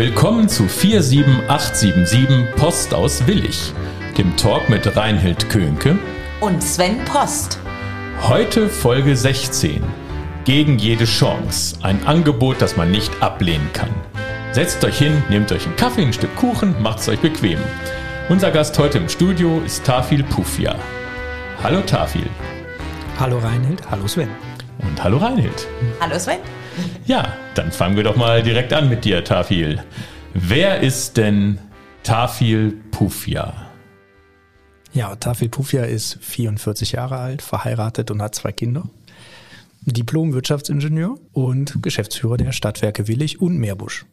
Willkommen zu 47877 Post aus Willig, dem Talk mit Reinhild Könke und Sven Post. Heute Folge 16. Gegen jede Chance. Ein Angebot, das man nicht ablehnen kann. Setzt euch hin, nehmt euch einen Kaffee, ein Stück Kuchen, macht's euch bequem. Unser Gast heute im Studio ist Tafil Pufia. Hallo Tafil. Hallo Reinhild, hallo Sven. Und hallo Reinhild. Hallo Sven. Ja, dann fangen wir doch mal direkt an mit dir, Tafil. Wer ist denn Tafil Pufia? Ja, Tafil Pufia ist 44 Jahre alt, verheiratet und hat zwei Kinder. Diplom-Wirtschaftsingenieur und Geschäftsführer der Stadtwerke Willig und Meerbusch.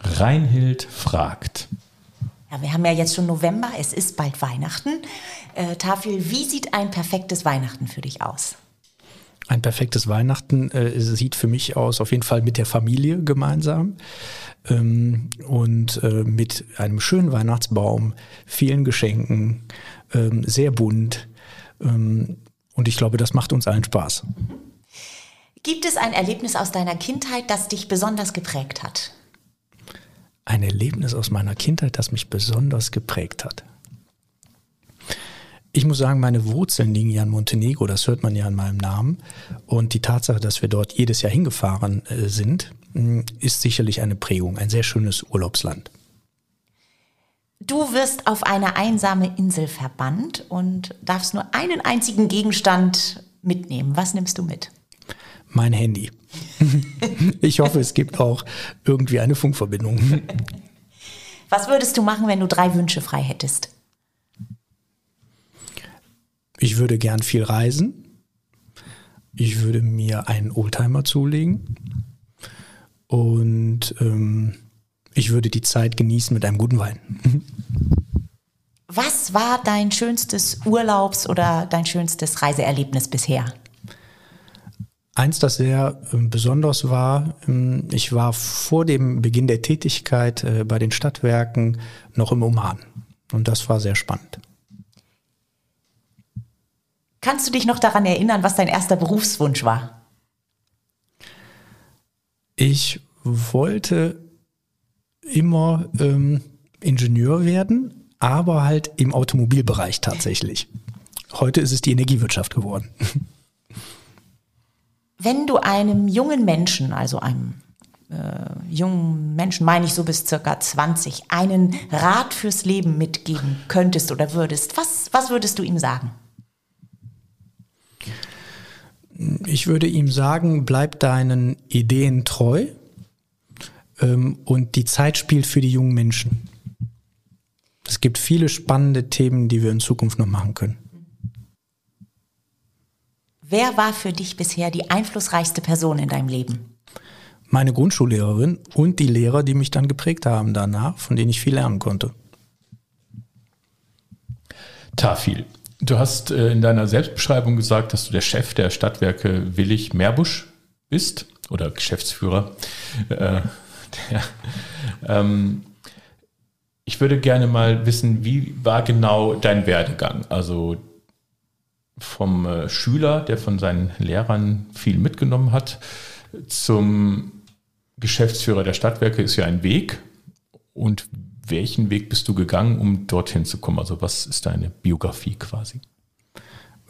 Reinhild fragt. Ja, wir haben ja jetzt schon November, es ist bald Weihnachten. Äh, Tafel, wie sieht ein perfektes Weihnachten für dich aus? Ein perfektes Weihnachten äh, sieht für mich aus, auf jeden Fall mit der Familie gemeinsam ähm, und äh, mit einem schönen Weihnachtsbaum, vielen Geschenken, ähm, sehr bunt. Ähm, und ich glaube, das macht uns allen Spaß. Gibt es ein Erlebnis aus deiner Kindheit, das dich besonders geprägt hat? ein Erlebnis aus meiner Kindheit, das mich besonders geprägt hat. Ich muss sagen, meine Wurzeln liegen ja in Montenegro, das hört man ja an meinem Namen. Und die Tatsache, dass wir dort jedes Jahr hingefahren äh, sind, mm, ist sicherlich eine Prägung, ein sehr schönes Urlaubsland. Du wirst auf eine einsame Insel verbannt und darfst nur einen einzigen Gegenstand mitnehmen. Was nimmst du mit? Mein Handy. ich hoffe, es gibt auch irgendwie eine Funkverbindung. Was würdest du machen, wenn du drei Wünsche frei hättest? Ich würde gern viel reisen. Ich würde mir einen Oldtimer zulegen. Und ähm, ich würde die Zeit genießen mit einem guten Wein. Was war dein schönstes Urlaubs- oder dein schönstes Reiseerlebnis bisher? Eins, das sehr ähm, besonders war, ähm, ich war vor dem Beginn der Tätigkeit äh, bei den Stadtwerken noch im Oman. Und das war sehr spannend. Kannst du dich noch daran erinnern, was dein erster Berufswunsch war? Ich wollte immer ähm, Ingenieur werden, aber halt im Automobilbereich tatsächlich. Heute ist es die Energiewirtschaft geworden. Wenn du einem jungen Menschen, also einem äh, jungen Menschen, meine ich so bis circa 20, einen Rat fürs Leben mitgeben könntest oder würdest, was, was würdest du ihm sagen? Ich würde ihm sagen, bleib deinen Ideen treu ähm, und die Zeit spielt für die jungen Menschen. Es gibt viele spannende Themen, die wir in Zukunft noch machen können. Wer war für dich bisher die einflussreichste Person in deinem Leben? Meine Grundschullehrerin und die Lehrer, die mich dann geprägt haben danach, von denen ich viel lernen konnte. Tafil, du hast äh, in deiner Selbstbeschreibung gesagt, dass du der Chef der Stadtwerke Willig Meerbusch bist oder Geschäftsführer. Äh, ähm, ich würde gerne mal wissen, wie war genau dein Werdegang? Also vom äh, Schüler, der von seinen Lehrern viel mitgenommen hat, zum Geschäftsführer der Stadtwerke ist ja ein Weg. Und welchen Weg bist du gegangen, um dorthin zu kommen? Also was ist deine Biografie quasi?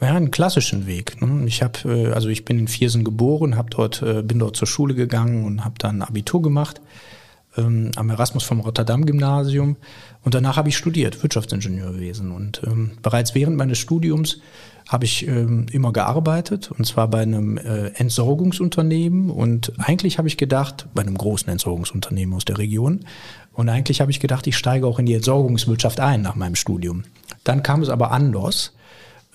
Ja, einen klassischen Weg. Ne? Ich habe, äh, also ich bin in Viersen geboren, habe dort, äh, bin dort zur Schule gegangen und habe dann Abitur gemacht ähm, am Erasmus vom Rotterdam Gymnasium und danach habe ich studiert Wirtschaftsingenieurwesen und ähm, bereits während meines Studiums habe ich ähm, immer gearbeitet und zwar bei einem äh, Entsorgungsunternehmen und eigentlich habe ich gedacht, bei einem großen Entsorgungsunternehmen aus der Region und eigentlich habe ich gedacht, ich steige auch in die Entsorgungswirtschaft ein nach meinem Studium. Dann kam es aber anders.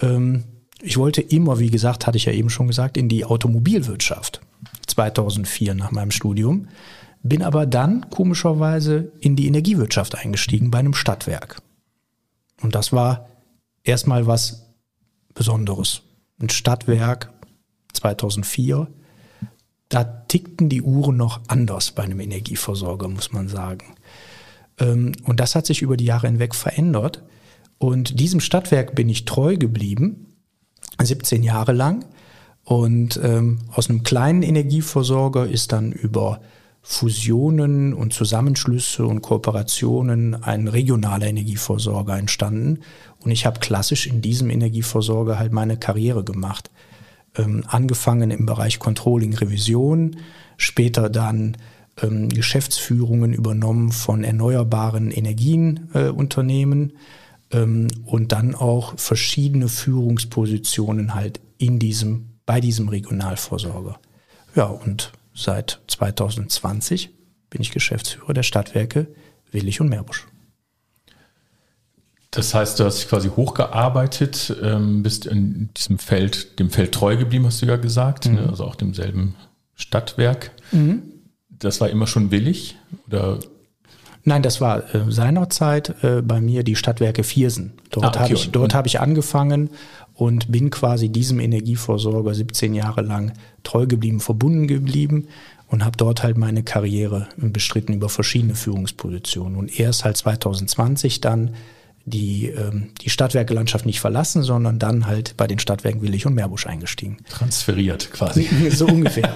Ähm, ich wollte immer, wie gesagt, hatte ich ja eben schon gesagt, in die Automobilwirtschaft 2004 nach meinem Studium, bin aber dann komischerweise in die Energiewirtschaft eingestiegen bei einem Stadtwerk. Und das war erstmal was Besonderes. Ein Stadtwerk 2004, da tickten die Uhren noch anders bei einem Energieversorger, muss man sagen. Ähm, und das hat sich über die Jahre hinweg verändert. Und diesem Stadtwerk bin ich treu geblieben. 17 Jahre lang. Und ähm, aus einem kleinen Energieversorger ist dann über Fusionen und Zusammenschlüsse und Kooperationen ein regionaler Energieversorger entstanden. Und ich habe klassisch in diesem Energieversorger halt meine Karriere gemacht. Ähm, angefangen im Bereich Controlling, Revision, später dann ähm, Geschäftsführungen übernommen von erneuerbaren Energienunternehmen äh, ähm, und dann auch verschiedene Führungspositionen halt in diesem, bei diesem Regionalversorger. Ja, und seit 2020 bin ich Geschäftsführer der Stadtwerke Willig und Meerbusch. Das heißt, du hast dich quasi hochgearbeitet, ähm, bist in diesem Feld, dem Feld treu geblieben, hast du ja gesagt, mhm. ne? also auch demselben Stadtwerk. Mhm. Das war immer schon willig oder? Nein, das war äh, seinerzeit äh, bei mir die Stadtwerke Viersen. Dort ah, okay. habe ich, dort hab ich angefangen und bin quasi diesem Energieversorger 17 Jahre lang treu geblieben, verbunden geblieben und habe dort halt meine Karriere bestritten über verschiedene Führungspositionen. Und erst halt 2020 dann die, ähm, die Stadtwerkelandschaft nicht verlassen, sondern dann halt bei den Stadtwerken Willig und Meerbusch eingestiegen. Transferiert quasi. so ungefähr.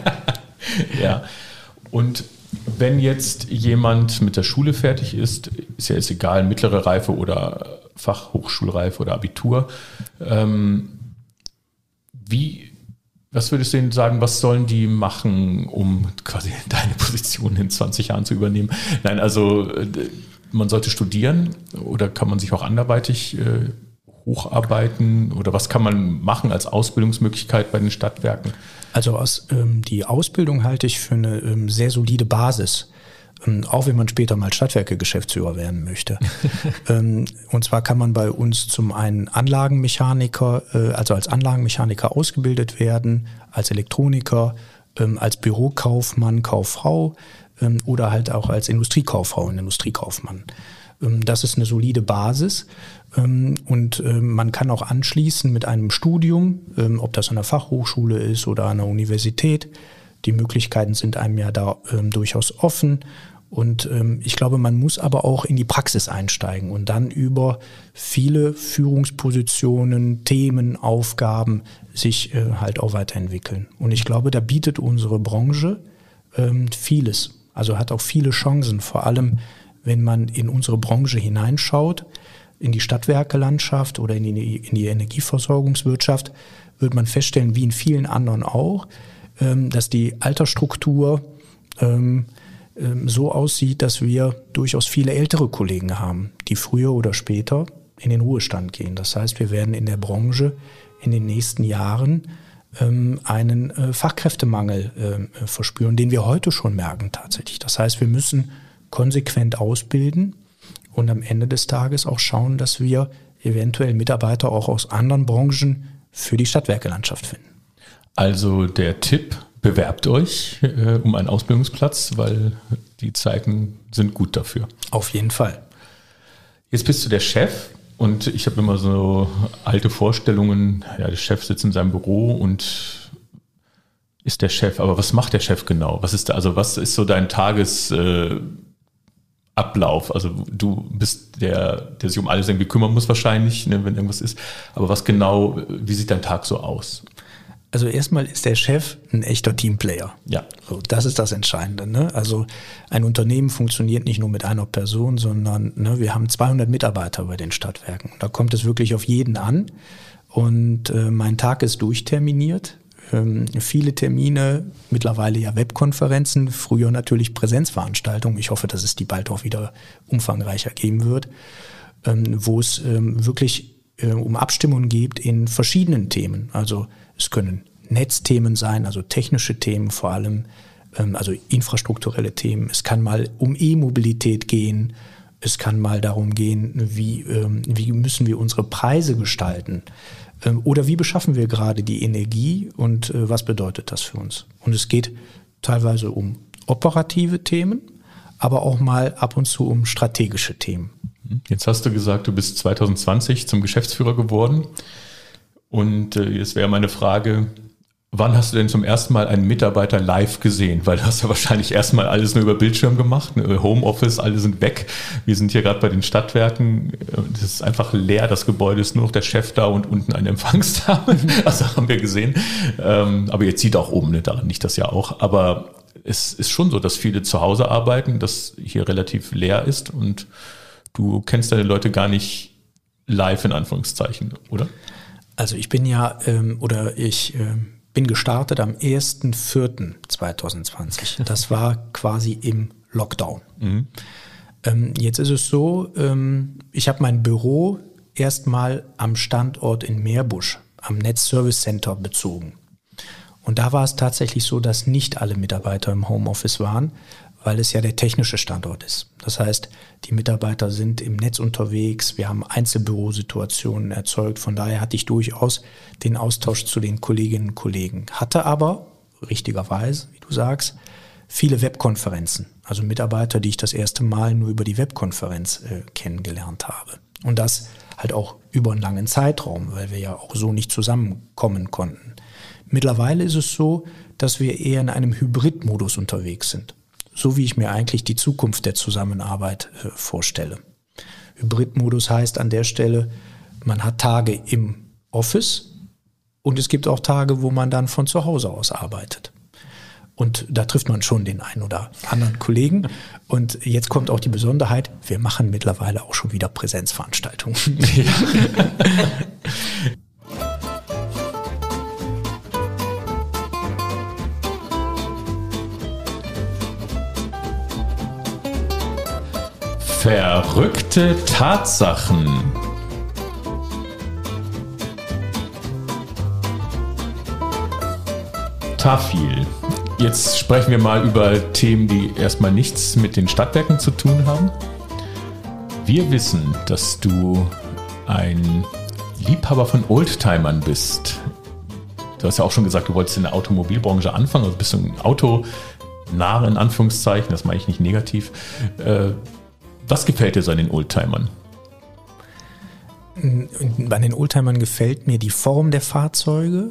ja. Und wenn jetzt jemand mit der Schule fertig ist, ist ja jetzt egal, mittlere Reife oder Fachhochschulreife oder Abitur. Ähm, wie, was würdest du ihnen sagen, was sollen die machen, um quasi deine Position in 20 Jahren zu übernehmen? Nein, also man sollte studieren oder kann man sich auch anderweitig äh, hocharbeiten oder was kann man machen als Ausbildungsmöglichkeit bei den Stadtwerken? Also aus, ähm, die Ausbildung halte ich für eine ähm, sehr solide Basis. Ähm, auch wenn man später mal Stadtwerke-Geschäftsführer werden möchte. ähm, und zwar kann man bei uns zum einen Anlagenmechaniker, äh, also als Anlagenmechaniker ausgebildet werden, als Elektroniker, ähm, als Bürokaufmann, Kauffrau oder halt auch als Industriekauffrau und Industriekaufmann. Das ist eine solide Basis. Ähm, und man kann auch anschließen mit einem Studium, ob das an der Fachhochschule ist oder an der Universität. Die Möglichkeiten sind einem ja da durchaus offen. Und ich glaube, man muss aber auch in die Praxis einsteigen und dann über viele Führungspositionen, Themen, Aufgaben sich äh, halt auch weiterentwickeln. Und ich glaube, da bietet unsere Branche vieles. Also hat auch viele Chancen, vor allem wenn man in unsere Branche hineinschaut, in die Stadtwerkelandschaft oder in die, in die Energieversorgungswirtschaft, wird man feststellen, wie in vielen anderen auch, ähm, dass die Altersstruktur ähm, ähm, so aussieht, dass wir durchaus viele ältere Kollegen haben, die früher oder später in den Ruhestand gehen. Das heißt, wir werden in der Branche in den nächsten Jahren einen äh, Fachkräftemangel verspüren, den wir heute schon merken tatsächlich. Das heißt, wir müssen konsequent ausbilden und am Ende des Tages auch schauen, dass wir eventuell Mitarbeiter auch aus anderen Branchen für die Stadtwerkelandschaft finden. Also der Tipp, bewerbt euch äh, um einen Ausbildungsplatz, weil die Zeiten sind gut dafür. Auf jeden Fall. Jetzt bist du der Chef und ich habe immer so alte Vorstellungen, ja, der Chef sitzt in seinem Büro und ist der Chef. Aber was macht der Chef genau? Was ist da, also was ist so dein Tagesablauf? Äh, also du bist der, der sich um alles irgendwie kümmern muss wahrscheinlich, ne, wenn irgendwas ist. Aber was genau, wie sieht dein Tag so aus? Also erstmal ist der Chef ein echter Teamplayer. Ja. So, das ist das Entscheidende. Ne? Also ein Unternehmen funktioniert nicht nur mit einer Person, sondern ne, wir haben 200 Mitarbeiter bei den Stadtwerken. Da kommt es wirklich auf jeden an. Und äh, mein Tag ist durchterminiert. Ähm, viele Termine, mittlerweile ja Webkonferenzen, früher natürlich Präsenzveranstaltungen. Ich hoffe, dass es die bald auch wieder umfangreicher geben wird, ähm, wo es ähm, wirklich äh, um Abstimmungen geht in verschiedenen Themen. Also es können Netzthemen sein, also technische Themen vor allem, ähm, also infrastrukturelle Themen. Es kann mal um E-Mobilität gehen. Es kann mal darum gehen, wie, ähm, wie müssen wir unsere Preise gestalten? Ähm, oder wie beschaffen wir gerade die Energie und äh, was bedeutet das für uns? Und es geht teilweise um operative Themen, aber auch mal ab und zu um strategische Themen. Jetzt hast du gesagt, du bist 2020 zum Geschäftsführer geworden. Und äh, jetzt wäre meine Frage, Wann hast du denn zum ersten Mal einen Mitarbeiter live gesehen? Weil du hast ja wahrscheinlich erstmal alles nur über Bildschirm gemacht, ne? Homeoffice, alle sind weg. Wir sind hier gerade bei den Stadtwerken. Das ist einfach leer, das Gebäude ist nur noch der Chef da und unten eine Empfangsdame. Also haben wir gesehen. Ähm, aber jetzt sieht auch oben, ne? daran nicht das ja auch. Aber es ist schon so, dass viele zu Hause arbeiten, dass hier relativ leer ist und du kennst deine Leute gar nicht live in Anführungszeichen, oder? Also ich bin ja, ähm, oder ich ähm, bin gestartet am 1.4.2020. Das war quasi im Lockdown. Mhm. Ähm, jetzt ist es so, ähm, ich habe mein Büro erstmal am Standort in Meerbusch, am Netz Service Center bezogen. Und da war es tatsächlich so, dass nicht alle Mitarbeiter im Homeoffice waren, weil es ja der technische Standort ist. Das heißt, die Mitarbeiter sind im Netz unterwegs, wir haben Einzelbürosituationen erzeugt, von daher hatte ich durchaus den Austausch zu den Kolleginnen und Kollegen, hatte aber, richtigerweise, wie du sagst, viele Webkonferenzen, also Mitarbeiter, die ich das erste Mal nur über die Webkonferenz äh, kennengelernt habe. Und das halt auch über einen langen Zeitraum, weil wir ja auch so nicht zusammenkommen konnten. Mittlerweile ist es so, dass wir eher in einem Hybridmodus unterwegs sind so wie ich mir eigentlich die Zukunft der Zusammenarbeit äh, vorstelle. Hybridmodus heißt an der Stelle, man hat Tage im Office und es gibt auch Tage, wo man dann von zu Hause aus arbeitet. Und da trifft man schon den einen oder anderen Kollegen. Und jetzt kommt auch die Besonderheit, wir machen mittlerweile auch schon wieder Präsenzveranstaltungen. Ja. Verrückte Tatsachen. Tafil. Jetzt sprechen wir mal über Themen, die erstmal nichts mit den Stadtwerken zu tun haben. Wir wissen, dass du ein Liebhaber von Oldtimern bist. Du hast ja auch schon gesagt, du wolltest in der Automobilbranche anfangen, also bist du ein Auto nah in Anführungszeichen, das meine ich nicht negativ. Was gefällt dir so an den Oldtimern? Bei den Oldtimern gefällt mir die Form der Fahrzeuge.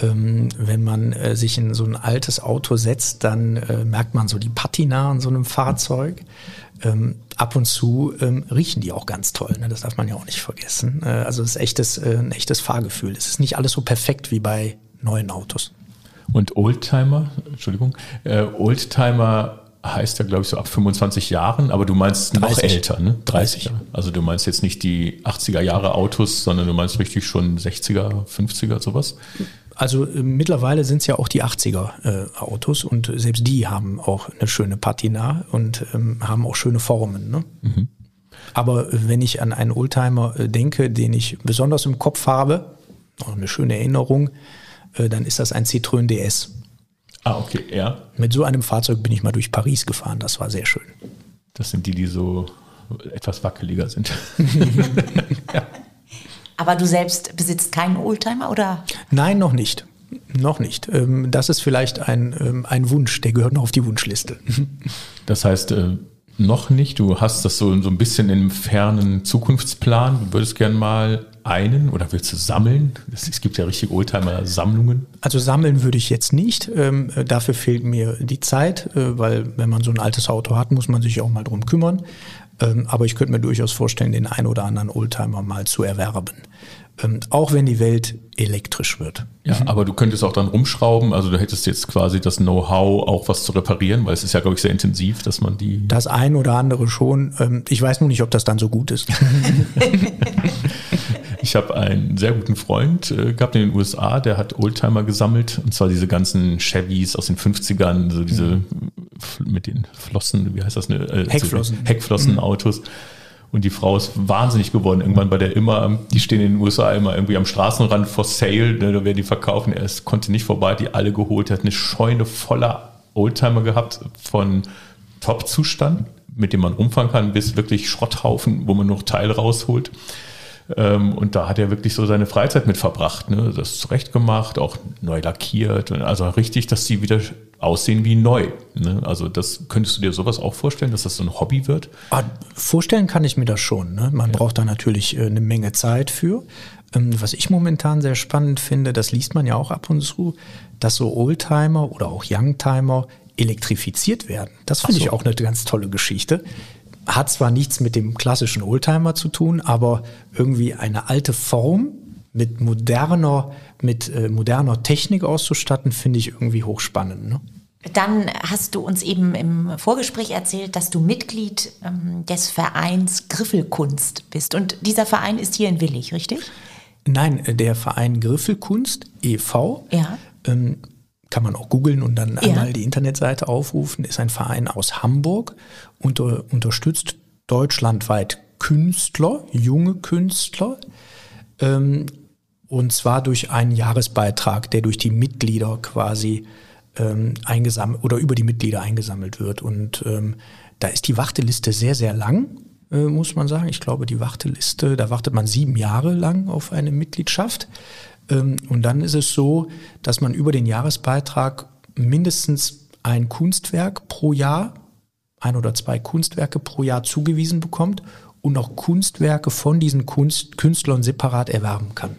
Ähm, wenn man äh, sich in so ein altes Auto setzt, dann äh, merkt man so die Patina an so einem Fahrzeug. Ähm, ab und zu ähm, riechen die auch ganz toll. Ne? Das darf man ja auch nicht vergessen. Äh, also es ist echtes, äh, ein echtes Fahrgefühl. Es ist nicht alles so perfekt wie bei neuen Autos. Und Oldtimer, Entschuldigung, äh, Oldtimer heißt ja, glaube ich, so ab 25 Jahren, aber du meinst 30. noch älter, ne? 30. 30. Also du meinst jetzt nicht die 80er Jahre Autos, sondern du meinst richtig schon 60er, 50er, sowas? Also äh, mittlerweile sind es ja auch die 80er äh, Autos und selbst die haben auch eine schöne Patina und ähm, haben auch schöne Formen. Ne? Mhm. Aber wenn ich an einen Oldtimer äh, denke, den ich besonders im Kopf habe, noch eine schöne Erinnerung, äh, dann ist das ein Citroën DS. Ah, okay, ja. Mit so einem Fahrzeug bin ich mal durch Paris gefahren, das war sehr schön. Das sind die, die so etwas wackeliger sind. ja. Aber du selbst besitzt keinen Oldtimer, oder? Nein, noch nicht. Noch nicht. Ähm, das ist vielleicht ein, ähm, ein Wunsch, der gehört noch auf die Wunschliste. Das heißt, äh, noch nicht. Du hast das so, so ein bisschen im fernen Zukunftsplan. Du würdest gerne mal einen oder willst du sammeln? Es gibt ja richtig Oldtimer-Sammlungen. Also sammeln würde ich jetzt nicht. Ähm, äh, dafür fehlt mir die Zeit, äh, weil wenn man so ein altes Auto hat, muss man sich auch mal drum kümmern. Ähm, aber ich könnte mir durchaus vorstellen, den einen oder anderen Oldtimer mal zu erwerben. Ähm, auch wenn die Welt elektrisch wird. Ja, mhm. aber du könntest auch dann rumschrauben, also du hättest jetzt quasi das Know-how, auch was zu reparieren, weil es ist ja, glaube ich, sehr intensiv, dass man die. Das ein oder andere schon. Ähm, ich weiß nur nicht, ob das dann so gut ist. ich habe einen sehr guten Freund äh, gehabt in den USA, der hat Oldtimer gesammelt, und zwar diese ganzen Chevys aus den 50ern, so diese mhm. mit den Flossen, wie heißt das? Ne? Äh, Heckflossen. Heckflossenautos. Mhm. Und die Frau ist wahnsinnig geworden. Irgendwann bei der immer, die stehen in den USA immer irgendwie am Straßenrand for sale, ne, da werden die verkaufen. Er ist, konnte nicht vorbei, die alle geholt. Er hat eine Scheune voller Oldtimer gehabt von Top-Zustand, mit dem man rumfahren kann, bis wirklich Schrotthaufen, wo man noch Teile rausholt. Ähm, und da hat er wirklich so seine Freizeit mit verbracht. Ne? Das zurechtgemacht, auch neu lackiert. Also richtig, dass die wieder aussehen wie neu. Ne? Also das könntest du dir sowas auch vorstellen, dass das so ein Hobby wird? Ah, vorstellen kann ich mir das schon. Ne? Man ja. braucht da natürlich äh, eine Menge Zeit für. Ähm, was ich momentan sehr spannend finde, das liest man ja auch ab und zu, dass so Oldtimer oder auch Youngtimer elektrifiziert werden. Das finde so. ich auch eine ganz tolle Geschichte. Hat zwar nichts mit dem klassischen Oldtimer zu tun, aber irgendwie eine alte Form mit moderner, mit äh, moderner Technik auszustatten, finde ich irgendwie hochspannend. Ne? Dann hast du uns eben im Vorgespräch erzählt, dass du Mitglied ähm, des Vereins Griffelkunst bist. Und dieser Verein ist hier in Willig, richtig? Nein, der Verein Griffelkunst e.V. Ja. Ähm, kann man auch googeln und dann ja. einmal die Internetseite aufrufen, ist ein Verein aus Hamburg und unterstützt deutschlandweit Künstler, junge Künstler, ähm, und zwar durch einen Jahresbeitrag, der durch die Mitglieder quasi ähm, eingesammelt oder über die Mitglieder eingesammelt wird. Und ähm, da ist die Warteliste sehr, sehr lang, äh, muss man sagen. Ich glaube, die Warteliste, da wartet man sieben Jahre lang auf eine Mitgliedschaft. Ähm, und dann ist es so, dass man über den Jahresbeitrag mindestens ein Kunstwerk pro Jahr, ein oder zwei Kunstwerke pro Jahr zugewiesen bekommt und auch Kunstwerke von diesen Kunst Künstlern separat erwerben kann.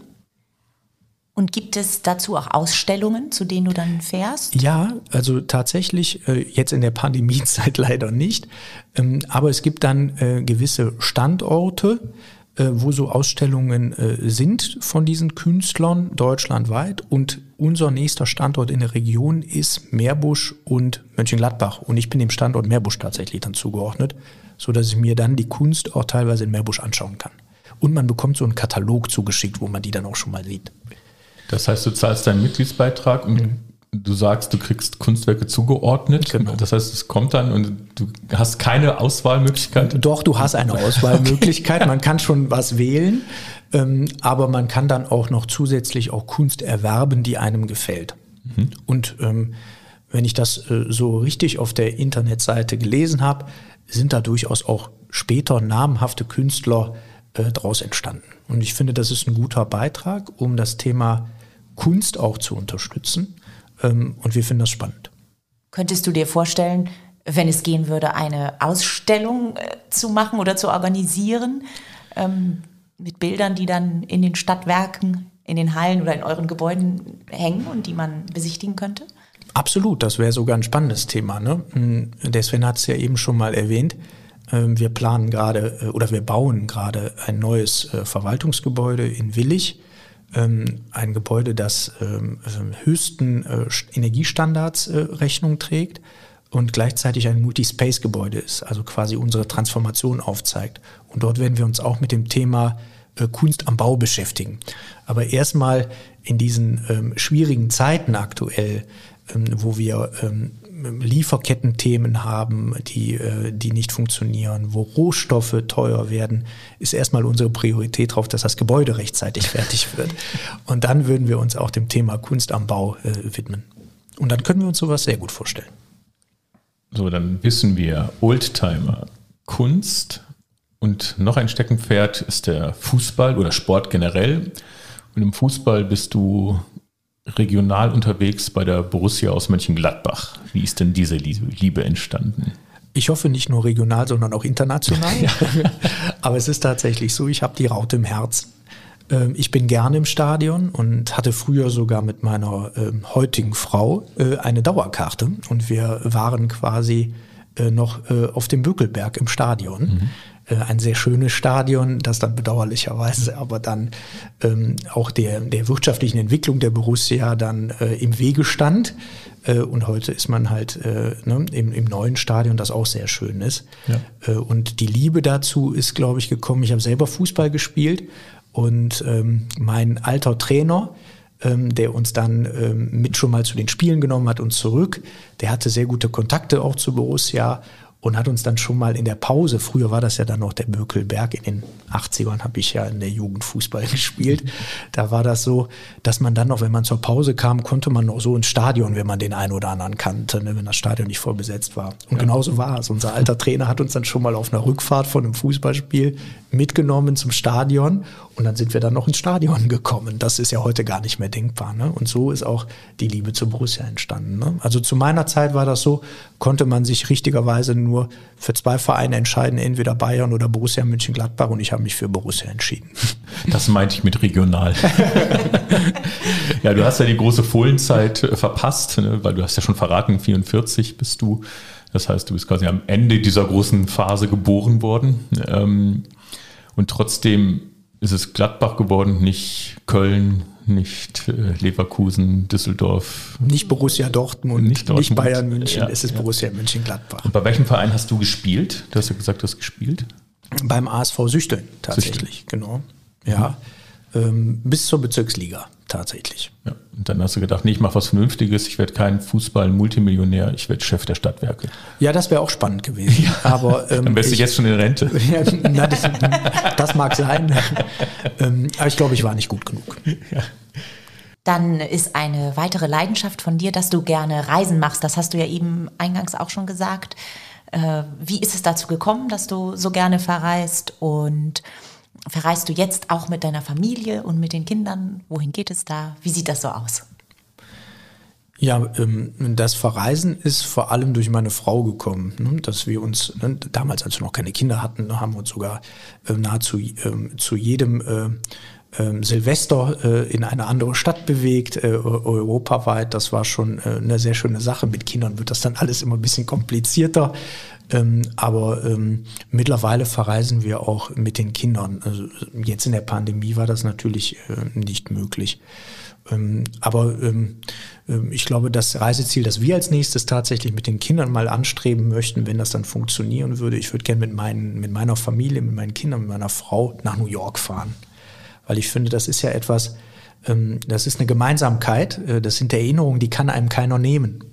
Und gibt es dazu auch Ausstellungen, zu denen du dann fährst? Ja, also tatsächlich äh, jetzt in der Pandemiezeit leider nicht. Ähm, aber es gibt dann äh, gewisse Standorte, wo so Ausstellungen sind von diesen Künstlern deutschlandweit. Und unser nächster Standort in der Region ist Meerbusch und Mönchengladbach. Und ich bin dem Standort Meerbusch tatsächlich dann zugeordnet, sodass ich mir dann die Kunst auch teilweise in Meerbusch anschauen kann. Und man bekommt so einen Katalog zugeschickt, wo man die dann auch schon mal sieht. Das heißt, du zahlst deinen Mitgliedsbeitrag und mhm. Du sagst, du kriegst Kunstwerke zugeordnet. Genau. Das heißt, es kommt dann und du hast keine Auswahlmöglichkeit. Doch, du hast eine Auswahlmöglichkeit. Man kann schon was wählen, ähm, aber man kann dann auch noch zusätzlich auch Kunst erwerben, die einem gefällt. Mhm. Und ähm, wenn ich das äh, so richtig auf der Internetseite gelesen habe, sind da durchaus auch später namhafte Künstler äh, daraus entstanden. Und ich finde, das ist ein guter Beitrag, um das Thema Kunst auch zu unterstützen. Ähm, und wir finden das spannend. Könntest du dir vorstellen, wenn es gehen würde, eine Ausstellung äh, zu machen oder zu organisieren ähm, mit Bildern, die dann in den Stadtwerken, in den Hallen oder in euren Gebäuden hängen und die man besichtigen könnte? Absolut, das wäre sogar ein spannendes Thema. Ne? Hm, der Sven hat es ja eben schon mal erwähnt. Ähm, wir planen gerade äh, oder wir bauen gerade ein neues äh, Verwaltungsgebäude in Willig ein Gebäude, das ähm, höchsten äh, Energiestandards äh, Rechnung trägt und gleichzeitig ein Multispace-Gebäude ist, also quasi unsere Transformation aufzeigt. Und dort werden wir uns auch mit dem Thema äh, Kunst am Bau beschäftigen. Aber erstmal in diesen ähm, schwierigen Zeiten aktuell, ähm, wo wir ähm, Lieferkettenthemen haben, die, äh, die nicht funktionieren, wo Rohstoffe teuer werden, ist erstmal unsere Priorität darauf, dass das Gebäude rechtzeitig fertig wird. Und dann würden wir uns auch dem Thema Kunst am Bau äh, widmen. Und dann können wir uns sowas sehr gut vorstellen. So, dann wissen wir Oldtimer, Kunst und noch ein Steckenpferd ist der Fußball oder Sport generell. Und im Fußball bist du regional unterwegs bei der Borussia aus Mönchengladbach. Wie ist denn diese Liebe entstanden? Ich hoffe nicht nur regional, sondern auch international. Aber es ist tatsächlich so, ich habe die Raute im Herz. Ähm, ich bin gerne im Stadion und hatte früher sogar mit meiner ähm, heutigen Frau äh, eine Dauerkarte und wir waren quasi äh, noch äh, auf dem Bökelberg im Stadion. Mhm. Äh, ein sehr schönes Stadion, das dann bedauerlicherweise aber dann ähm, auch der, der wirtschaftlichen Entwicklung der Borussia dann äh, im Wege stand. Äh, und heute ist man halt äh, ne, im, im neuen Stadion, das auch sehr schön ist. Ja. Äh, und die Liebe dazu ist, glaube ich, gekommen. Ich habe selber Fußball gespielt und ähm, mein alter Trainer, ähm, der uns dann ähm, mit schon mal zu den Spielen genommen hat und zurück. Der hatte sehr gute Kontakte auch zu Borussia und hat uns dann schon mal in der Pause, früher war das ja dann noch der Mökelberg, in den 80ern habe ich ja in der Jugend Fußball gespielt, da war das so, dass man dann noch, wenn man zur Pause kam, konnte man noch so ins Stadion, wenn man den einen oder anderen kannte, ne, wenn das Stadion nicht voll besetzt war. Und ja. genauso war es. Unser alter Trainer hat uns dann schon mal auf einer Rückfahrt von einem Fußballspiel mitgenommen zum Stadion Und dann sind wir dann noch ins Stadion gekommen. Das ist ja heute gar nicht mehr denkbar. Ne? Und so ist auch die Liebe zu Borussia entstanden. Ne? Also zu meiner Zeit war das so, konnte man sich richtigerweise nur für zwei Vereine entscheiden, entweder Bayern oder Borussia München-Gladbach. Und ich habe mich für Borussia entschieden. Das meinte ich mit regional. ja, du hast ja die große Fohlenzeit äh, verpasst, ne? weil du hast ja schon verraten, 44 bist du. Das heißt, du bist quasi am Ende dieser großen Phase geboren worden. Ähm, und trotzdem ist es Gladbach geworden, nicht Köln, nicht äh, Leverkusen, Düsseldorf. Nicht Borussia Dortmund, nicht, Dortmund. nicht Bayern München, ja, es ist ja. Borussia München-Gladbach. Und bei welchem Verein hast du gespielt? Du hast ja gesagt, du hast gespielt. Beim ASV Süchteln tatsächlich, Süchteln. genau. Ja, mhm. ähm, bis zur Bezirksliga tatsächlich. Ja, und dann hast du gedacht, nee, ich mache was Vernünftiges, ich werde kein Fußball-Multimillionär, ich werde Chef der Stadtwerke. Ja, das wäre auch spannend gewesen. Ja. Aber, ähm, dann wärst du jetzt schon in Rente. ja, na, das, das, mag sein. ähm, aber ich glaube, ich war nicht gut genug. Ja. Dann ist eine weitere Leidenschaft von dir, dass du gerne Reisen machst. Das hast du ja eben eingangs auch schon gesagt. Äh, wie ist es dazu gekommen, dass du so gerne verreist und Verreist du jetzt auch mit deiner Familie und mit den Kindern? Wohin geht es da? Wie sieht das so aus? Ja, ähm, das Verreisen ist vor allem durch meine Frau gekommen, ne, dass wir uns, ne, damals als wir noch keine Kinder hatten, haben wir uns sogar äh, nahezu ähm, zu jedem äh, ähm, Silvester äh, in eine andere Stadt bewegt, europaweit. Das war schon eine sehr schöne Sache. Mit Kindern wird das dann alles immer ein bisschen komplizierter. Ähm, aber ähm, mittlerweile verreisen wir auch mit den Kindern. Also jetzt in der Pandemie war das natürlich äh, nicht möglich. Ähm, aber ähm, ähm, ich glaube, das Reiseziel, das wir als nächstes tatsächlich mit den Kindern mal anstreben möchten, wenn das dann funktionieren würde, ich würde gerne mit, mit meiner Familie, mit meinen Kindern, mit meiner Frau nach New York fahren. Weil ich finde, das ist ja etwas, ähm, das ist eine Gemeinsamkeit, äh, das sind Erinnerungen, die kann einem keiner nehmen.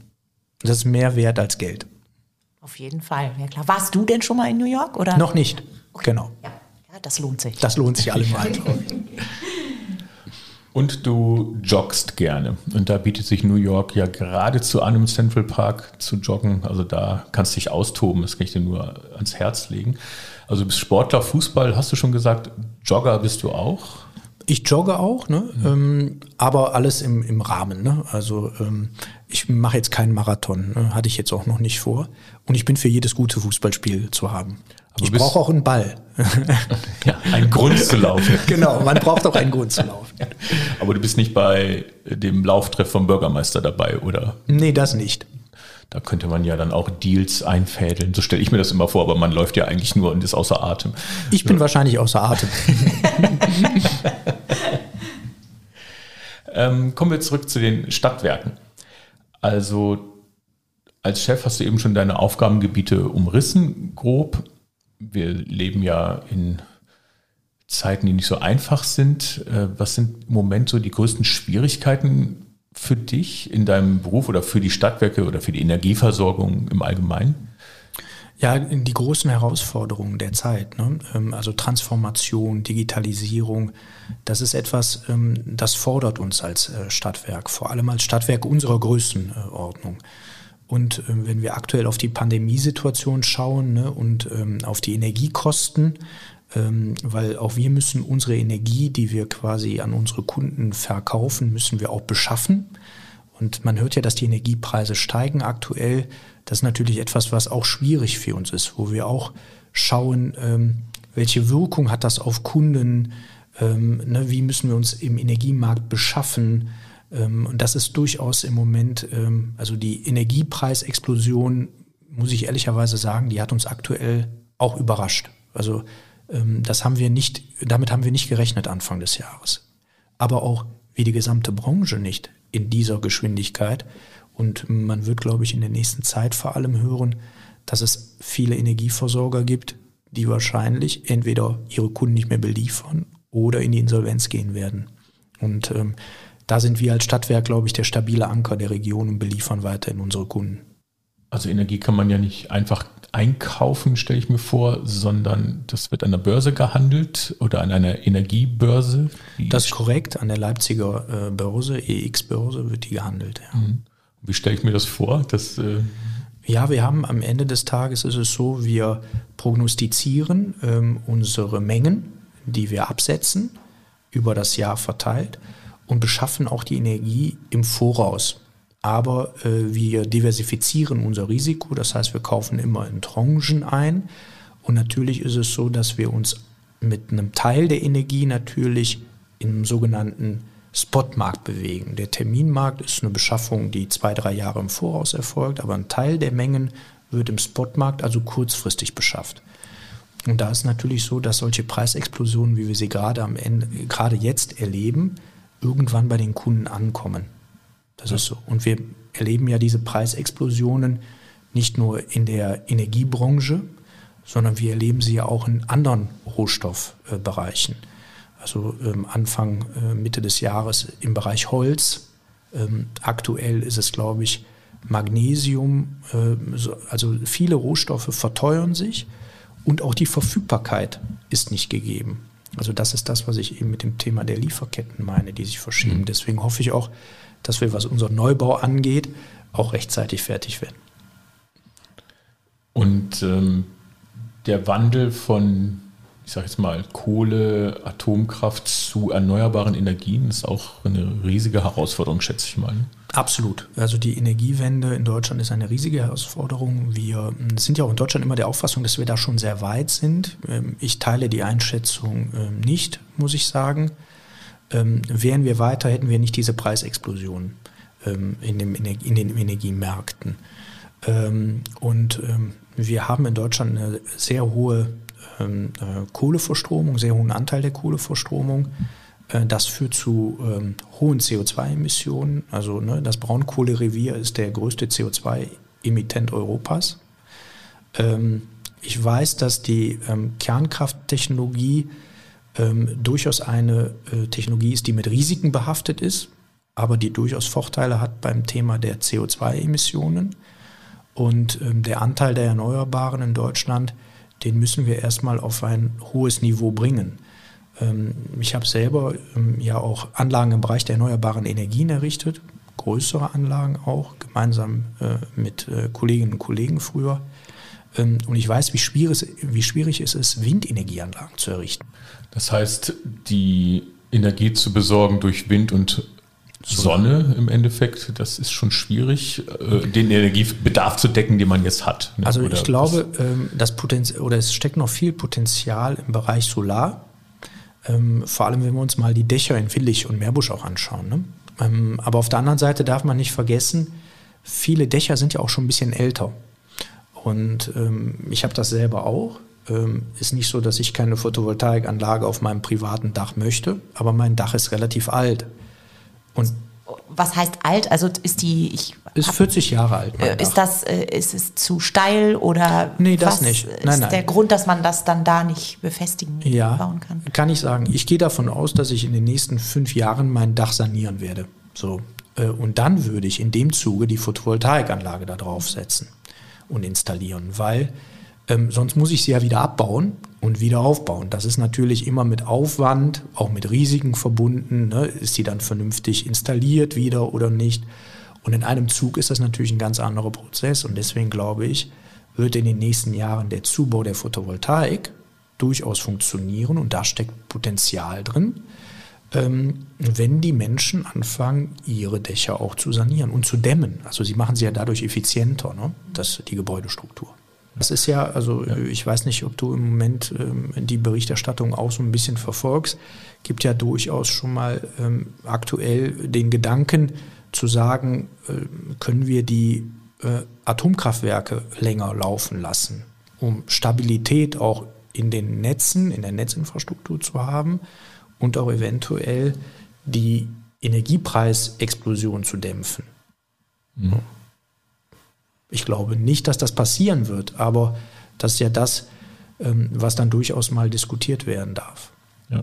Das ist mehr wert als Geld. Auf jeden Fall, ja klar. Warst du denn schon mal in New York? Oder? Noch nicht, okay. genau. Ja. ja, das lohnt sich. Das lohnt sich allemal. Und du joggst gerne. Und da bietet sich New York ja geradezu an, im Central Park zu joggen. Also da kannst du dich austoben, das kann ich dir nur ans Herz legen. Also du bist Sportler, Fußball, hast du schon gesagt, Jogger bist du auch? Ich jogge auch, ne? Mhm. Ähm, aber alles im, im Rahmen. Ne? Also ähm, ich mache jetzt keinen Marathon, ne? hatte ich jetzt auch noch nicht vor. Und ich bin für jedes gute Fußballspiel zu haben. Aber ich brauche auch einen Ball. ja, einen Grund zu laufen. genau, man braucht auch einen Grund zu laufen. Aber du bist nicht bei dem Lauftreff vom Bürgermeister dabei, oder? Nee, das nicht. Da könnte man ja dann auch Deals einfädeln. So stelle ich mir das immer vor, aber man läuft ja eigentlich nur und ist außer Atem. Ich bin ja. wahrscheinlich außer Atem. ähm, kommen wir zurück zu den Stadtwerken. Also als Chef hast du eben schon deine Aufgabengebiete umrissen, grob. Wir leben ja in Zeiten, die nicht so einfach sind. Äh, was sind im Moment so die größten Schwierigkeiten für dich in deinem Beruf oder für die Stadtwerke oder für die Energieversorgung im Allgemeinen? Ja, die großen Herausforderungen der Zeit, ne? Ähm, also Transformation, Digitalisierung, das ist etwas, ähm, das fordert uns als äh, Stadtwerk, vor allem als Stadtwerk unserer Größenordnung. Und ähm, wenn wir aktuell auf die Pandemiesituation schauen ne, und auf die Energiekosten, weil auch wir müssen unsere Energie, die wir quasi an unsere Kunden verkaufen, müssen wir auch beschaffen. Und man hört ja, dass die Energiepreise steigen aktuell. Das ist natürlich etwas, was auch schwierig für uns ist, wo wir auch schauen, ähm, welche Wirkung hat das auf Kunden, ähm, ne, wie müssen wir uns im Energiemarkt beschaffen. Ähm, und das ist durchaus im Moment, ähm, also die Energiepreisexplosion, muss ich ehrlicherweise sagen, die hat uns aktuell auch überrascht. Also ähm, das haben wir nicht, damit haben wir nicht gerechnet Anfang des Jahres. Aber auch wie die gesamte Branche nicht in dieser Geschwindigkeit. Und man wird, glaube ich, in der nächsten Zeit vor allem hören, dass es viele Energieversorger gibt, die wahrscheinlich entweder ihre Kunden nicht mehr beliefern oder in die Insolvenz gehen werden. Und ähm, da sind wir als Stadtwerk, glaube ich, der stabile Anker der Region und beliefern weiterhin unsere Kunden. Also Energie kann man ja nicht einfach einkaufen, stelle ich mir vor, sondern das wird an der Börse gehandelt oder an einer Energiebörse? Das ist korrekt, an der Leipziger äh, Börse, EX-Börse wird die gehandelt. Ja. Mhm. Wie stelle ich mir das vor? Dass, äh ja, wir haben am Ende des Tages ist es so, wir prognostizieren ähm, unsere Mengen, die wir absetzen über das Jahr verteilt und beschaffen auch die Energie im Voraus. Aber äh, wir diversifizieren unser Risiko, das heißt, wir kaufen immer in Tranchen ein. Und natürlich ist es so, dass wir uns mit einem Teil der Energie natürlich im sogenannten Spotmarkt bewegen. Der Terminmarkt ist eine Beschaffung, die zwei, drei Jahre im Voraus erfolgt, aber ein Teil der Mengen wird im Spotmarkt also kurzfristig beschafft. Und da ist natürlich so, dass solche Preisexplosionen, wie wir sie gerade am Ende, gerade jetzt erleben, irgendwann bei den Kunden ankommen. Das ist so. Und wir erleben ja diese Preisexplosionen nicht nur in der Energiebranche, sondern wir erleben sie ja auch in anderen Rohstoffbereichen. Also ähm, Anfang, äh, Mitte des Jahres im Bereich Holz. Ähm, aktuell ist es, glaube ich, Magnesium. Äh, also viele Rohstoffe verteuern sich und auch die Verfügbarkeit ist nicht gegeben. Also das ist das, was ich eben mit dem Thema der Lieferketten meine, die sich verschieben. Mhm. Deswegen hoffe ich auch, dass wir, was unseren Neubau angeht, auch rechtzeitig fertig werden. Und ähm, der Wandel von, ich sage jetzt mal, Kohle, Atomkraft zu erneuerbaren Energien ist auch eine riesige Herausforderung, schätze ich mal. Absolut. Also die Energiewende in Deutschland ist eine riesige Herausforderung. Wir sind ja auch in Deutschland immer der Auffassung, dass wir da schon sehr weit sind. Ähm, ich teile die Einschätzung ähm, nicht, muss ich sagen. Ähm, wären wir weiter, hätten wir nicht diese Preisexplosion in, dem, in den Energiemärkten. Und wir haben in Deutschland eine sehr hohe äh, Kohleverstromung, sehr hohen Anteil der Kohleverstromung. Äh, das führt zu ähm, hohen CO2-Emissionen. Also ne, das Braunkohlerevier ist der größte CO2-Emittent Europas. Ähm, ich weiß, dass die ähm, Kernkrafttechnologie ähm, durchaus eine äh, Technologie ist, die mit Risiken behaftet ist, aber die durchaus Vorteile hat beim Thema der CO2-Emissionen. Und ähm, der Anteil der Erneuerbaren in Deutschland, den müssen wir erstmal auf ein hohes Niveau bringen. Ähm, ich habe selber ähm, ja auch Anlagen im Bereich der erneuerbaren Energien errichtet, größere Anlagen auch, gemeinsam äh, mit äh, Kolleginnen und Kollegen früher. Ähm, und ich weiß, wie schwierig, wie schwierig es ist, Windenergieanlagen zu errichten. Das heißt, die Energie zu besorgen durch Wind und Sonne im Endeffekt, das ist schon schwierig, äh, den Energiebedarf zu decken, den man jetzt hat. Ne? Also ich glaube, das Potenzial oder es steckt noch viel Potenzial im Bereich Solar. Ähm, vor allem, wenn wir uns mal die Dächer in Willig und Meerbusch auch anschauen. Ne? Ähm, aber auf der anderen Seite darf man nicht vergessen, viele Dächer sind ja auch schon ein bisschen älter. Und ähm, ich habe das selber auch. Ähm, ist nicht so, dass ich keine Photovoltaikanlage auf meinem privaten Dach möchte, aber mein Dach ist relativ alt. Und was heißt alt? Also ist die ich ist 40 Jahre alt. Äh, ist das äh, ist es zu steil oder Nee, das nicht. Nein, ist nein. der Grund, dass man das dann da nicht befestigen ja, bauen kann? Kann ich sagen. Ich gehe davon aus, dass ich in den nächsten fünf Jahren mein Dach sanieren werde. So äh, und dann würde ich in dem Zuge die Photovoltaikanlage da draufsetzen und installieren, weil ähm, sonst muss ich sie ja wieder abbauen und wieder aufbauen. Das ist natürlich immer mit Aufwand, auch mit Risiken verbunden. Ne? Ist sie dann vernünftig installiert wieder oder nicht? Und in einem Zug ist das natürlich ein ganz anderer Prozess. Und deswegen glaube ich, wird in den nächsten Jahren der Zubau der Photovoltaik durchaus funktionieren und da steckt Potenzial drin, ähm, wenn die Menschen anfangen, ihre Dächer auch zu sanieren und zu dämmen. Also sie machen sie ja dadurch effizienter, ne? das, die Gebäudestruktur. Das ist ja, also ja. ich weiß nicht, ob du im Moment ähm, die Berichterstattung auch so ein bisschen verfolgst. Gibt ja durchaus schon mal ähm, aktuell den Gedanken zu sagen, äh, können wir die äh, Atomkraftwerke länger laufen lassen, um Stabilität auch in den Netzen, in der Netzinfrastruktur zu haben und auch eventuell die Energiepreisexplosion zu dämpfen. Mhm. Ich glaube nicht, dass das passieren wird, aber das ist ja das, ähm, was dann durchaus mal diskutiert werden darf. Ja.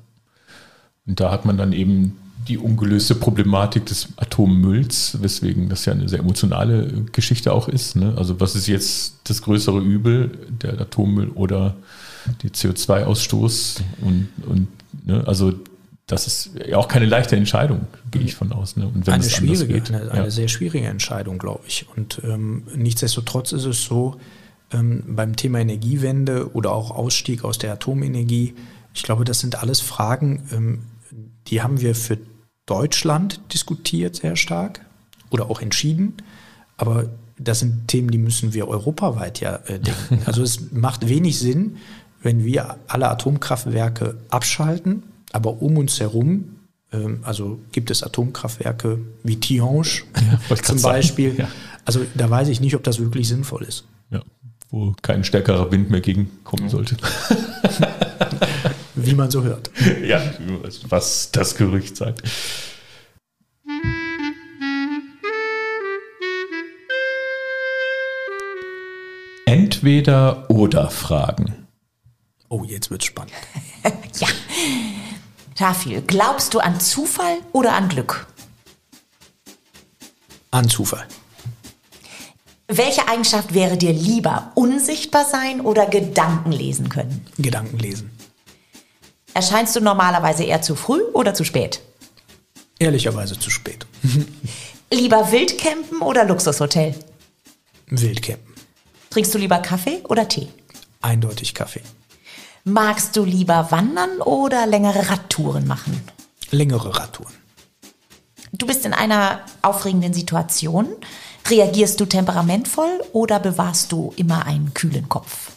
Und da hat man dann eben die ungelöste Problematik des Atommülls, weswegen das ja eine sehr emotionale Geschichte auch ist. Ne? Also was ist jetzt das größere Übel, der Atommüll oder der CO2-Ausstoß? Und, und ne? also das ist ja auch keine leichte Entscheidung, gehe ich von aus. Ne? Und wenn eine schwierige, geht, eine, eine sehr schwierige Entscheidung, glaube ich. Und ähm, nichtsdestotrotz ist es so, ähm, beim Thema Energiewende oder auch Ausstieg aus der Atomenergie, ich glaube, das sind alles Fragen, ähm, die haben wir für Deutschland diskutiert sehr stark oder auch entschieden. Aber das sind Themen, die müssen wir europaweit ja äh, denken. Also es macht wenig Sinn, wenn wir alle Atomkraftwerke abschalten, aber um uns herum, ähm, also gibt es Atomkraftwerke wie Tihange ja, zum Beispiel. Ja. Also da weiß ich nicht, ob das wirklich sinnvoll ist. Ja, wo kein stärkerer Wind mehr gegenkommen sollte. Wie man so hört. Ja, was das Gerücht sagt. Entweder oder Fragen. Oh, jetzt wird's spannend. ja. Tafil, glaubst du an Zufall oder an Glück? An Zufall. Welche Eigenschaft wäre dir lieber? Unsichtbar sein oder Gedanken lesen können? Gedanken lesen. Erscheinst du normalerweise eher zu früh oder zu spät? Ehrlicherweise zu spät. lieber Wildcampen oder Luxushotel? Wildcampen. Trinkst du lieber Kaffee oder Tee? Eindeutig Kaffee. Magst du lieber wandern oder längere Radtouren machen? Längere Radtouren. Du bist in einer aufregenden Situation. Reagierst du temperamentvoll oder bewahrst du immer einen kühlen Kopf?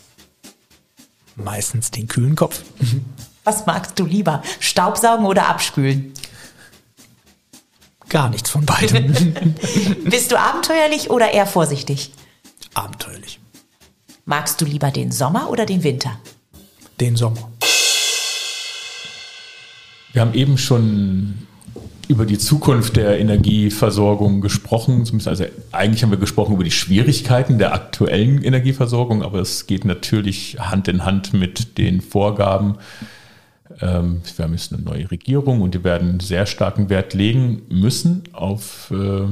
Meistens den kühlen Kopf. Was magst du lieber? Staubsaugen oder abspülen? Gar nichts von beidem. Bist du abenteuerlich oder eher vorsichtig? Abenteuerlich. Magst du lieber den Sommer oder den Winter? Den Sommer. Wir haben eben schon über die Zukunft der Energieversorgung gesprochen. Also eigentlich haben wir gesprochen über die Schwierigkeiten der aktuellen Energieversorgung, aber es geht natürlich Hand in Hand mit den Vorgaben. Ähm, wir haben jetzt eine neue Regierung und die werden sehr starken Wert legen müssen auf äh,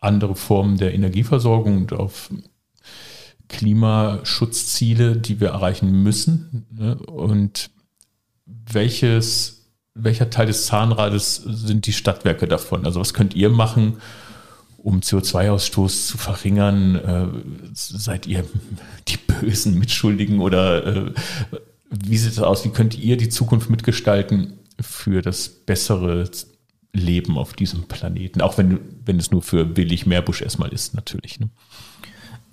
andere Formen der Energieversorgung und auf Klimaschutzziele, die wir erreichen müssen. Ne? Und welches welcher Teil des Zahnrades sind die Stadtwerke davon? Also was könnt ihr machen, um CO2-Ausstoß zu verringern? Äh, seid ihr die bösen Mitschuldigen oder äh, wie sieht es aus? Wie könnt ihr die Zukunft mitgestalten für das bessere Leben auf diesem Planeten? Auch wenn, wenn es nur für billig Meerbusch erstmal ist, natürlich. Ne?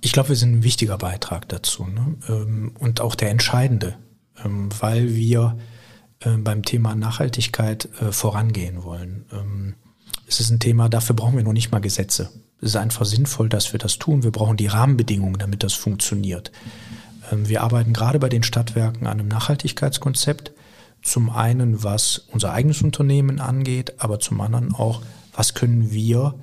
Ich glaube, wir sind ein wichtiger Beitrag dazu ne? Ähm, und auch der entscheidende, ähm, weil wir äh, beim Thema Nachhaltigkeit äh, vorangehen wollen. Ähm, es ist ein Thema, dafür brauchen wir noch nicht mal Gesetze. Es ist einfach sinnvoll, dass wir das tun. Wir brauchen die Rahmenbedingungen, damit das funktioniert. Wir arbeiten gerade bei den Stadtwerken an einem Nachhaltigkeitskonzept. Zum einen, was unser eigenes Unternehmen angeht, aber zum anderen auch, was können wir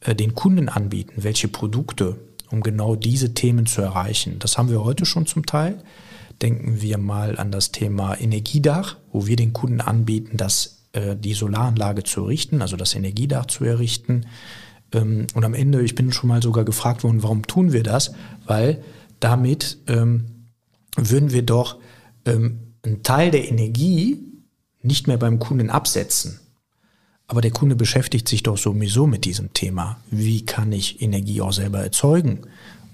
äh, den Kunden anbieten, welche Produkte, um genau diese Themen zu erreichen. Das haben wir heute schon zum Teil. Denken wir mal an das Thema Energiedach, wo wir den Kunden anbieten, das, äh, die Solaranlage zu errichten, also das Energiedach zu errichten. Ähm, und am Ende, ich bin schon mal sogar gefragt worden, warum tun wir das? Weil damit ähm, würden wir doch ähm, einen Teil der Energie nicht mehr beim Kunden absetzen. Aber der Kunde beschäftigt sich doch sowieso mit diesem Thema. Wie kann ich Energie auch selber erzeugen?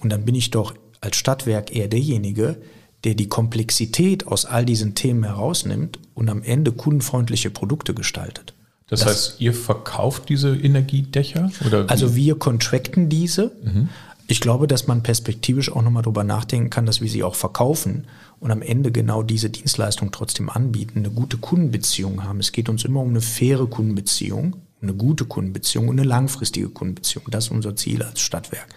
Und dann bin ich doch als Stadtwerk eher derjenige, der die Komplexität aus all diesen Themen herausnimmt und am Ende kundenfreundliche Produkte gestaltet. Das, das heißt, ihr verkauft diese Energiedächer? Oder also wir contracten diese. Mhm. Ich glaube, dass man perspektivisch auch nochmal darüber nachdenken kann, dass wir sie auch verkaufen und am Ende genau diese Dienstleistung trotzdem anbieten, eine gute Kundenbeziehung haben. Es geht uns immer um eine faire Kundenbeziehung, eine gute Kundenbeziehung und eine langfristige Kundenbeziehung. Das ist unser Ziel als Stadtwerk.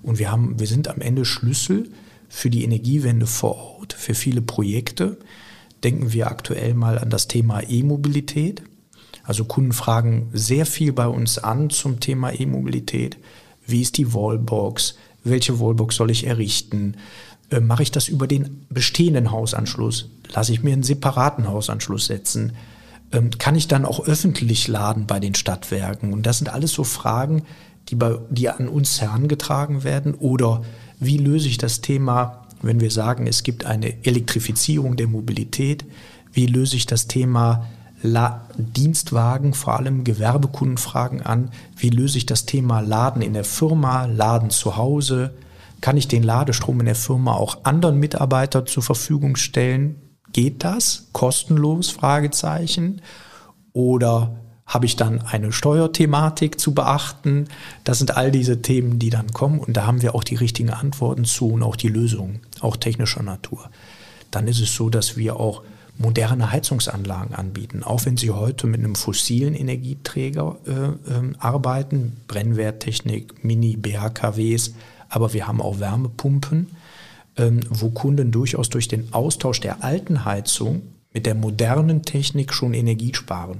Und wir haben, wir sind am Ende Schlüssel für die Energiewende vor Ort, für viele Projekte. Denken wir aktuell mal an das Thema E-Mobilität. Also Kunden fragen sehr viel bei uns an zum Thema E-Mobilität. Wie ist die Wallbox? Welche Wallbox soll ich errichten? Äh, mache ich das über den bestehenden Hausanschluss? Lasse ich mir einen separaten Hausanschluss setzen? Ähm, kann ich dann auch öffentlich laden bei den Stadtwerken? Und das sind alles so Fragen, die, bei, die an uns herangetragen werden. Oder wie löse ich das Thema, wenn wir sagen, es gibt eine Elektrifizierung der Mobilität? Wie löse ich das Thema La Dienstwagen, vor allem Gewerbekunden fragen an? Wie löse ich das Thema Laden in der Firma, Laden zu Hause? Kann ich den Ladestrom in der Firma auch anderen Mitarbeitern zur Verfügung stellen? Geht das? Kostenlos? Fragezeichen. Oder habe ich dann eine Steuerthematik zu beachten? Das sind all diese Themen, die dann kommen und da haben wir auch die richtigen Antworten zu und auch die Lösungen, auch technischer Natur. Dann ist es so, dass wir auch moderne Heizungsanlagen anbieten, auch wenn Sie heute mit einem fossilen Energieträger äh, äh, arbeiten, Brennwerttechnik, Mini-BHKWs, aber wir haben auch Wärmepumpen, äh, wo Kunden durchaus durch den Austausch der alten Heizung mit der modernen Technik schon Energie sparen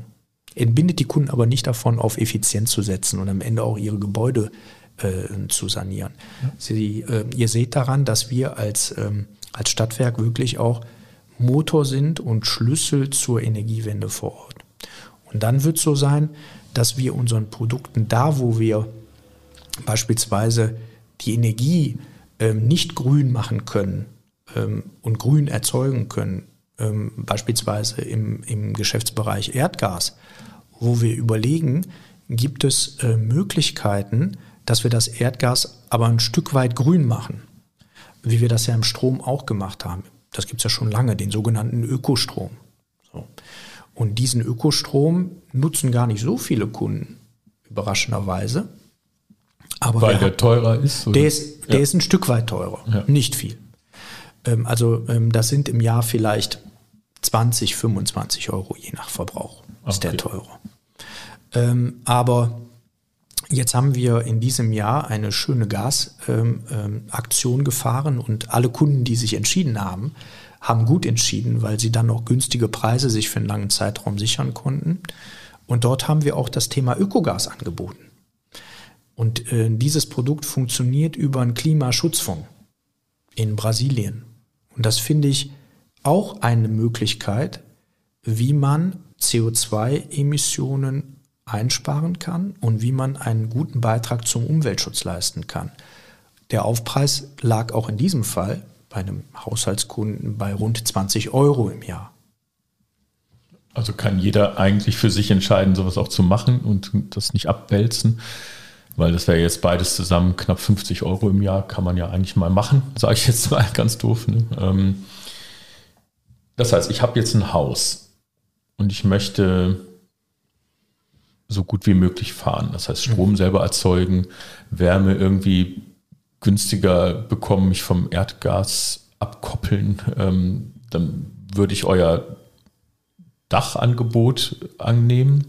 entbindet die Kunden aber nicht davon, auf Effizienz zu setzen und am Ende auch ihre Gebäude äh, zu sanieren. Ja. Sie, äh, ihr seht daran, dass wir als, ähm, als Stadtwerk wirklich auch Motor sind und Schlüssel zur Energiewende vor Ort. Und dann wird es so sein, dass wir unseren Produkten da, wo wir beispielsweise die Energie ähm, nicht grün machen können ähm, und grün erzeugen können, ähm, beispielsweise im, im Geschäftsbereich Erdgas, wo wir überlegen, gibt es äh, Möglichkeiten, dass wir das Erdgas aber ein Stück weit grün machen, wie wir das ja im Strom auch gemacht haben. Das gibt es ja schon lange, den sogenannten Ökostrom. So. Und diesen Ökostrom nutzen gar nicht so viele Kunden, überraschenderweise. Aber Weil der teurer ist? Oder? Der, ist, der ja. ist ein Stück weit teurer, ja. nicht viel. Ähm, also ähm, das sind im Jahr vielleicht 20, 25 Euro je nach Verbrauch ist okay. der teurer. Ähm, aber jetzt haben wir in diesem Jahr eine schöne Gasaktion ähm, ähm, gefahren und alle Kunden, die sich entschieden haben, haben gut entschieden, weil sie dann noch günstige Preise sich für einen langen Zeitraum sichern konnten. Und dort haben wir auch das Thema Ökogas angeboten. Und äh, dieses Produkt funktioniert über einen Klimaschutzfonds in Brasilien. Und das finde ich auch eine Möglichkeit, wie man CO2-Emissionen einsparen kann und wie man einen guten Beitrag zum Umweltschutz leisten kann. Der Aufpreis lag auch in diesem Fall bei einem Haushaltskunden bei rund 20 Euro im Jahr. Also kann jeder eigentlich für sich entscheiden, sowas auch zu machen und das nicht abwälzen, weil das wäre jetzt beides zusammen knapp 50 Euro im Jahr, kann man ja eigentlich mal machen, sage ich jetzt mal ganz doof. Ne? Ähm, das heißt, ich habe jetzt ein Haus und ich möchte so gut wie möglich fahren. Das heißt, Strom mhm. selber erzeugen, Wärme irgendwie günstiger bekommen, mich vom Erdgas abkoppeln. Ähm, dann würde ich euer Dachangebot annehmen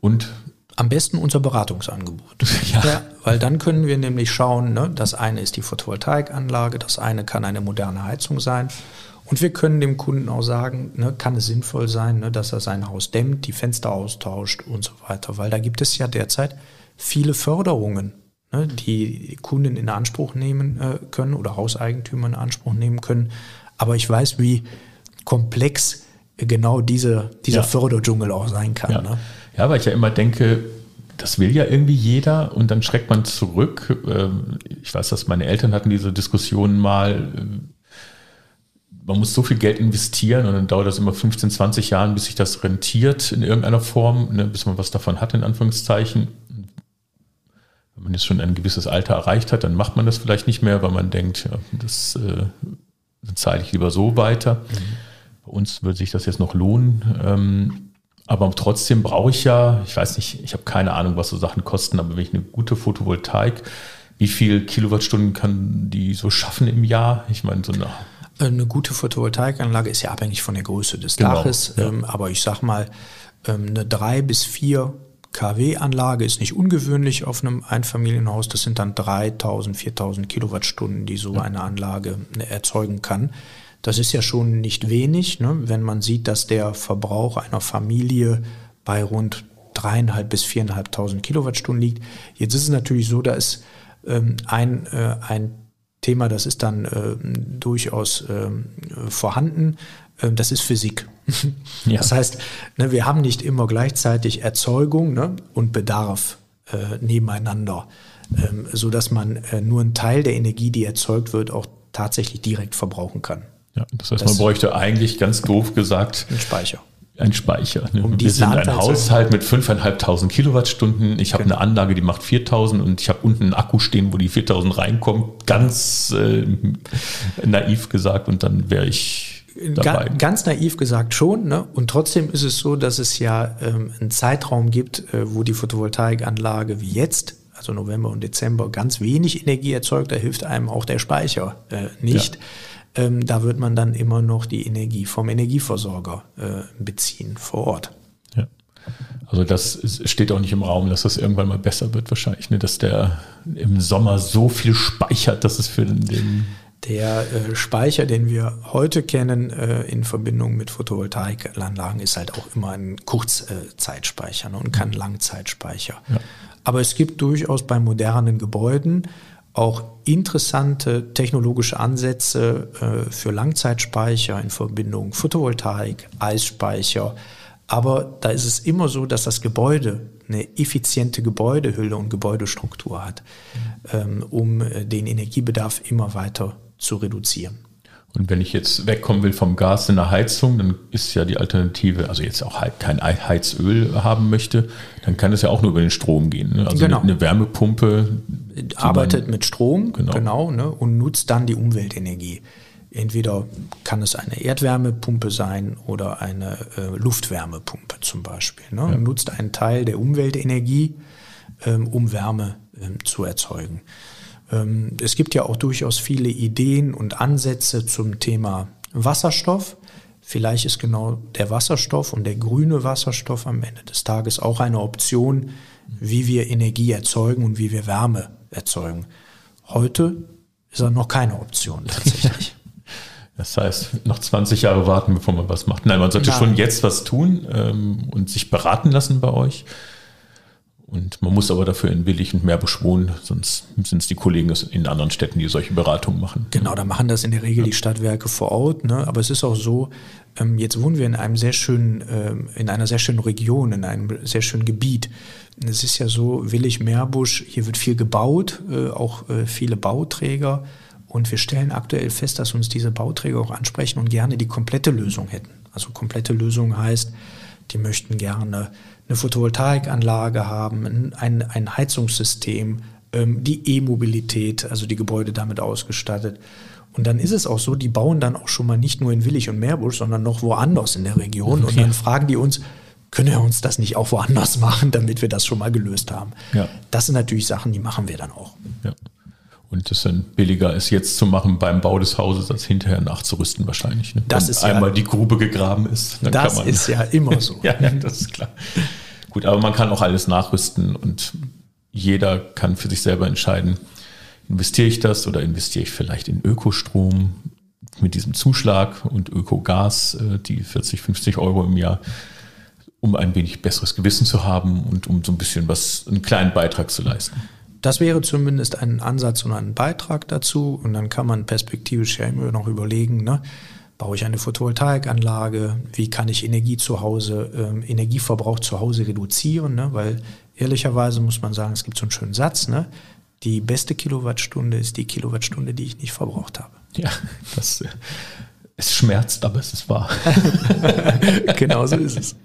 und am besten unser Beratungsangebot. Ja. ja. weil dann können wir nämlich schauen, ne, das eine ist die Photovoltaikanlage, das eine kann eine moderne Heizung sein und wir können dem Kunden auch sagen, ne, kann es sinnvoll sein, ne, dass er sein Haus dämmt, die Fenster austauscht und so weiter. Weil da gibt es ja derzeit viele Förderungen, ne, die Kunden in Anspruch nehmen äh, können oder Hauseigentümer in Anspruch nehmen können. Aber ich weiß, wie komplex genau diese, dieser ja. Förderdschungel auch sein kann. Ja. Ne? ja, weil ich ja immer denke, das will ja irgendwie jeder und dann schreckt man zurück. Ähm, ich weiß, dass meine Eltern hatten diese Diskussionen mal, man muss so viel Geld investieren und dann dauert das immer 15, 20 Jahre, bis sich das rentiert in irgendeiner Form, ne, bis man was davon hat, in Anführungszeichen. Wenn man jetzt schon ein gewisses Alter erreicht hat, dann macht man das vielleicht nicht mehr, weil man denkt, ja, das äh, dann zahle ich lieber so weiter. Mhm. Bei uns würde sich das jetzt noch lohnen. Ähm, aber trotzdem brauche ich ja, ich weiß nicht, ich habe keine Ahnung, was so Sachen kosten, aber wenn ich eine gute Photovoltaik, wie viel Kilowattstunden kann die so schaffen im Jahr? Ich meine, so eine eine gute Photovoltaikanlage ist ja abhängig von der Größe des genau, Daches, ja. ähm, aber ich sag mal, ähm, eine 3 bis 4 kW-Anlage ist nicht ungewöhnlich auf einem Einfamilienhaus. Das sind dann 3000, 4000 Kilowattstunden, die so eine Anlage äh, erzeugen kann. Das ist ja schon nicht wenig, ne? wenn man sieht, dass der Verbrauch einer Familie bei rund dreieinhalb bis viereinhalbtausend Kilowattstunden liegt. Jetzt ist es natürlich so, da ist ähm, ein, äh, ein Thema, das ist dann äh, durchaus äh, vorhanden. Äh, das ist Physik. Ja. Das heißt, ne, wir haben nicht immer gleichzeitig Erzeugung ne, und Bedarf äh, nebeneinander, ähm, so dass man äh, nur einen Teil der Energie, die erzeugt wird, auch tatsächlich direkt verbrauchen kann. Ja, das heißt, das man bräuchte eigentlich ganz doof gesagt einen Speicher ein Speicher. Ne? Um Wir sind ein Haushalt mit 5.500 Kilowattstunden. Ich habe genau. eine Anlage, die macht 4.000 und ich habe unten einen Akku stehen, wo die 4.000 reinkommt. Ganz äh, naiv gesagt. Und dann wäre ich dabei. ganz naiv gesagt schon. Ne? Und trotzdem ist es so, dass es ja ähm, einen Zeitraum gibt, äh, wo die Photovoltaikanlage wie jetzt, also November und Dezember, ganz wenig Energie erzeugt. Da hilft einem auch der Speicher äh, nicht. Ja. Ähm, da wird man dann immer noch die Energie vom Energieversorger äh, beziehen vor Ort. Ja. Also das steht auch nicht im Raum, dass das irgendwann mal besser wird wahrscheinlich, ne? dass der im Sommer so viel speichert, dass es für den der äh, Speicher, den wir heute kennen äh, in Verbindung mit Photovoltaikanlagen, ist halt auch immer ein Kurzzeitspeicher ne, und kein Langzeitspeicher. Ja. Aber es gibt durchaus bei modernen Gebäuden auch interessante technologische Ansätze äh, für Langzeitspeicher in Verbindung Photovoltaik, Eisspeicher. Aber da ist es immer so, dass das Gebäude eine effiziente Gebäudehülle und Gebäudestruktur hat, ähm, um äh, den Energiebedarf immer weiter zu reduzieren. Und wenn ich jetzt wegkommen will vom Gas in der Heizung, dann ist ja die Alternative, also jetzt auch halt kein Heizöl haben möchte, dann kann es ja auch nur über den Strom gehen. Ne? Also genau. eine, Wärmepumpe arbeitet mit Strom, genau, genau ne? und nutzt dann die Umweltenergie. Entweder kann es eine Erdwärmepumpe sein oder eine äh, Luftwärmepumpe zum Beispiel. Ne? Ja. nutzt einen Teil der Umweltenergie, ähm, um Wärme ähm, zu erzeugen. Ähm, es gibt ja auch durchaus viele Ideen und Ansätze zum Thema Wasserstoff. Vielleicht ist genau der Wasserstoff und der grüne Wasserstoff am Ende des Tages auch eine Option, wie wir Energie erzeugen und wie wir Wärme erzeugen. Heute ist er noch keine Option tatsächlich. Das heißt, noch 20 Jahre warten, bevor man was macht. Nein, man sollte Nein. schon jetzt was tun ähm, und sich beraten lassen bei euch. Und man muss aber dafür in Willig und Meerbusch wohnen, sonst sind es die Kollegen in anderen Städten, die solche Beratungen machen. Genau, da machen das in der Regel die Stadtwerke vor Ort. Ne? Aber es ist auch so, ähm, jetzt wohnen wir in einem sehr schönen, ähm, in einer sehr schönen Region, in einem sehr schönen Gebiet. Es ist ja so, Willig, Meerbusch, hier wird viel gebaut, äh, auch äh, viele Bauträger. Und wir stellen aktuell fest, dass uns diese Bauträger auch ansprechen und gerne die komplette Lösung hätten. Also komplette Lösung heißt, die möchten gerne eine Photovoltaikanlage haben, ein, ein Heizungssystem, ähm, die E-Mobilität, also die Gebäude damit ausgestattet. Und dann ist es auch so, die bauen dann auch schon mal nicht nur in Willig und Meerbusch, sondern noch woanders in der Region. Und dann fragen die uns, können wir uns das nicht auch woanders machen, damit wir das schon mal gelöst haben? Ja. Das sind natürlich Sachen, die machen wir dann auch. Ja. Und das dann billiger ist jetzt zu machen beim Bau des Hauses, als hinterher nachzurüsten wahrscheinlich. Ne? Das Wenn ist einmal ja, die Grube gegraben ist. das ist ja immer so. ja, das ist klar. Gut, aber man kann auch alles nachrüsten und jeder kann für sich selber entscheiden, investiere ich das oder investiere ich vielleicht in Ökostrom mit diesem Zuschlag und Ökogas, äh, die 40, 50 Euro im Jahr, um ein wenig besseres Gewissen zu haben und um so ein bisschen was, einen kleinen Beitrag zu leisten. Das wäre zumindest ein Ansatz und ein Beitrag dazu. Und dann kann man perspektivisch ja immer noch überlegen, ne, baue ich eine Photovoltaikanlage, wie kann ich Energie zu Hause, ähm, Energieverbrauch zu Hause reduzieren, ne? weil ehrlicherweise muss man sagen, es gibt so einen schönen Satz, ne? die beste Kilowattstunde ist die Kilowattstunde, die ich nicht verbraucht habe. Ja, das, äh, es schmerzt, aber es ist wahr. genau so ist es.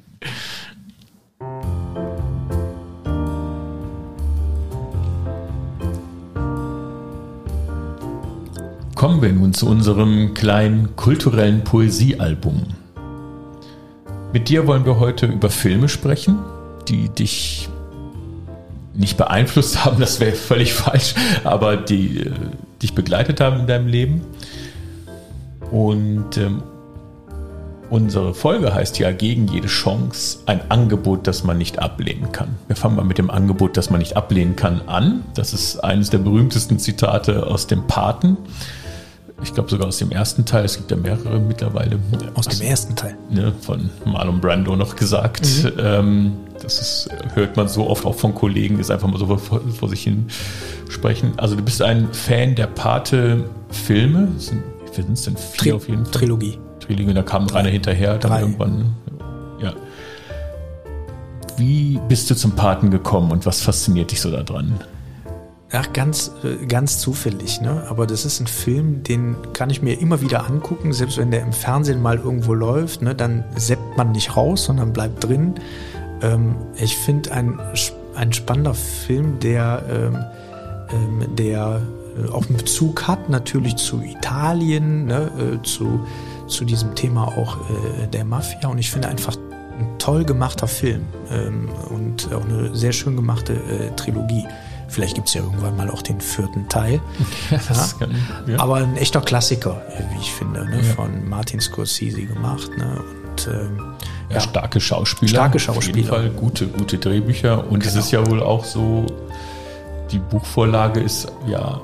Kommen wir nun zu unserem kleinen kulturellen Poesiealbum. Mit dir wollen wir heute über Filme sprechen, die dich nicht beeinflusst haben, das wäre völlig falsch, aber die äh, dich begleitet haben in deinem Leben. Und ähm, unsere Folge heißt ja gegen jede Chance ein Angebot, das man nicht ablehnen kann. Wir fangen mal mit dem Angebot, das man nicht ablehnen kann, an. Das ist eines der berühmtesten Zitate aus dem Paten ich glaube sogar aus dem ersten Teil, es gibt ja mehrere mittlerweile. Aus dem ersten Teil. Ne, von Marlon Brando noch gesagt. Mhm. Ähm, das ist, hört man so oft auch von Kollegen, es einfach mal so vor, vor, sich hin sprechen. Also du bist ein Fan der Pate-Filme. Wie sind es denn? Vier Tri auf jeden Fall. Trilogie. Trilogie, da kam Drei. einer hinterher, dann Drei. irgendwann. Ja. Wie bist du zum Paten gekommen und was fasziniert dich so daran? Ach, ganz, äh, ganz zufällig, ne? Aber das ist ein Film, den kann ich mir immer wieder angucken, selbst wenn der im Fernsehen mal irgendwo läuft, ne? Dann seppt man nicht raus, sondern bleibt drin. Ähm, ich finde ein, ein spannender Film, der, ähm, ähm der äh, auch einen Bezug hat, natürlich zu Italien, ne? Äh, zu, zu diesem Thema auch äh, der Mafia und ich finde einfach ein toll gemachter Film ähm, und auch eine sehr schön gemachte äh, Trilogie. Vielleicht gibt es ja irgendwann mal auch den vierten Teil. Ja, ja. Kann, ja. Aber ein echter Klassiker, wie ich finde, ne? von Martin Scorsese gemacht. Ne? Und, ähm, ja, starke Schauspieler. Starke Schauspieler. Auf jeden Fall gute, gute Drehbücher. Und genau. es ist ja wohl auch so, die Buchvorlage ist ja,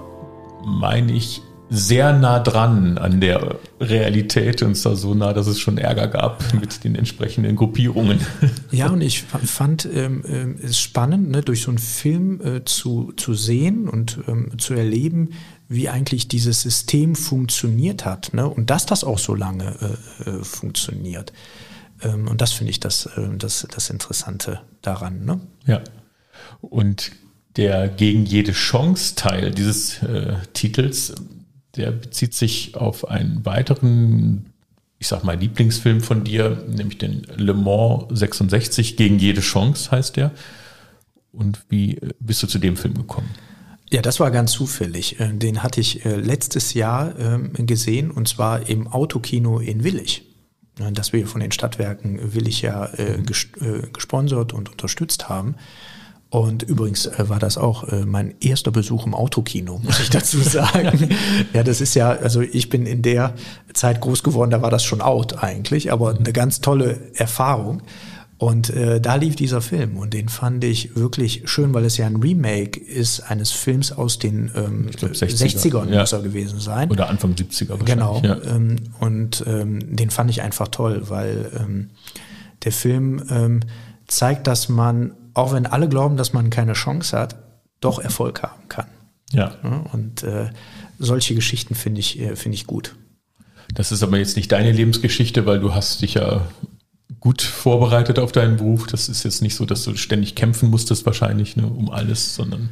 meine ich, sehr nah dran an der Realität und zwar so nah, dass es schon Ärger gab mit den entsprechenden Gruppierungen. Ja, und ich fand ähm, äh, es spannend, ne, durch so einen Film äh, zu, zu sehen und ähm, zu erleben, wie eigentlich dieses System funktioniert hat ne, und dass das auch so lange äh, äh funktioniert. Ähm, und das finde ich das, äh, das, das Interessante daran. Ne? Ja. Und der gegen jede Chance Teil dieses äh, Titels der bezieht sich auf einen weiteren, ich sag mal, Lieblingsfilm von dir, nämlich den Le Mans 66 gegen jede Chance heißt der. Und wie bist du zu dem Film gekommen? Ja, das war ganz zufällig. Äh, den hatte ich äh, letztes Jahr ähm, gesehen und zwar im Autokino in Willig. Das wir von den Stadtwerken Willig ja äh, gesponsert und unterstützt haben. Und übrigens äh, war das auch äh, mein erster Besuch im Autokino, muss ich dazu sagen. ja, das ist ja, also ich bin in der Zeit groß geworden, da war das schon out eigentlich, aber eine ganz tolle Erfahrung. Und äh, da lief dieser Film und den fand ich wirklich schön, weil es ja ein Remake ist eines Films aus den ähm, glaub, 60er, 60ern ja. muss er gewesen sein. Oder Anfang 70er wahrscheinlich. Genau. Ja. Ähm, und ähm, den fand ich einfach toll, weil ähm, der Film ähm, zeigt, dass man auch wenn alle glauben, dass man keine Chance hat, doch Erfolg haben kann. Ja. Und äh, solche Geschichten finde ich, äh, finde ich gut. Das ist aber jetzt nicht deine Lebensgeschichte, weil du hast dich ja gut vorbereitet auf deinen Beruf. Das ist jetzt nicht so, dass du ständig kämpfen musstest wahrscheinlich ne, um alles, sondern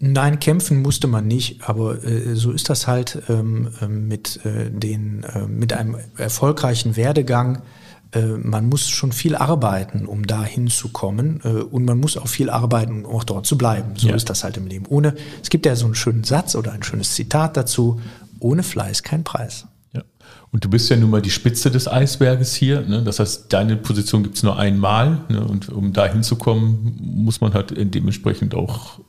Nein, kämpfen musste man nicht, aber äh, so ist das halt ähm, ähm mit, äh, den, äh, mit einem erfolgreichen Werdegang äh, man muss schon viel arbeiten, um da hinzukommen. Äh, und man muss auch viel arbeiten, um auch dort zu bleiben. So ja. ist das halt im Leben. Ohne, es gibt ja so einen schönen Satz oder ein schönes Zitat dazu, ohne Fleiß kein Preis. Ja. Und du bist ja nun mal die Spitze des Eisberges hier. Ne? Das heißt, deine Position gibt es nur einmal. Ne? Und um da hinzukommen, muss man halt dementsprechend auch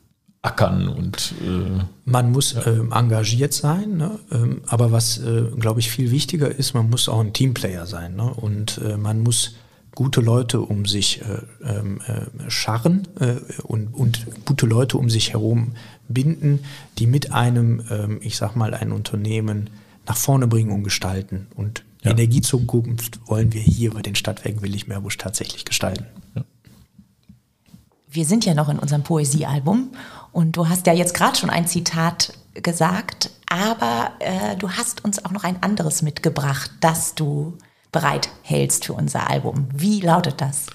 ackern und äh, man muss ja. ähm, engagiert sein, ne? ähm, aber was äh, glaube ich viel wichtiger ist, man muss auch ein Teamplayer sein ne? und äh, man muss gute Leute um sich äh, ähm, äh, scharren äh, und, und gute Leute um sich herum binden, die mit einem, ähm, ich sag mal, ein Unternehmen nach vorne bringen und gestalten. Und ja. Energiezukunft wollen wir hier bei den Stadtwerken Willig-Meerbusch tatsächlich gestalten. Ja. Wir sind ja noch in unserem Poesiealbum und du hast ja jetzt gerade schon ein Zitat gesagt, aber äh, du hast uns auch noch ein anderes mitgebracht, das du bereit hältst für unser Album. Wie lautet das?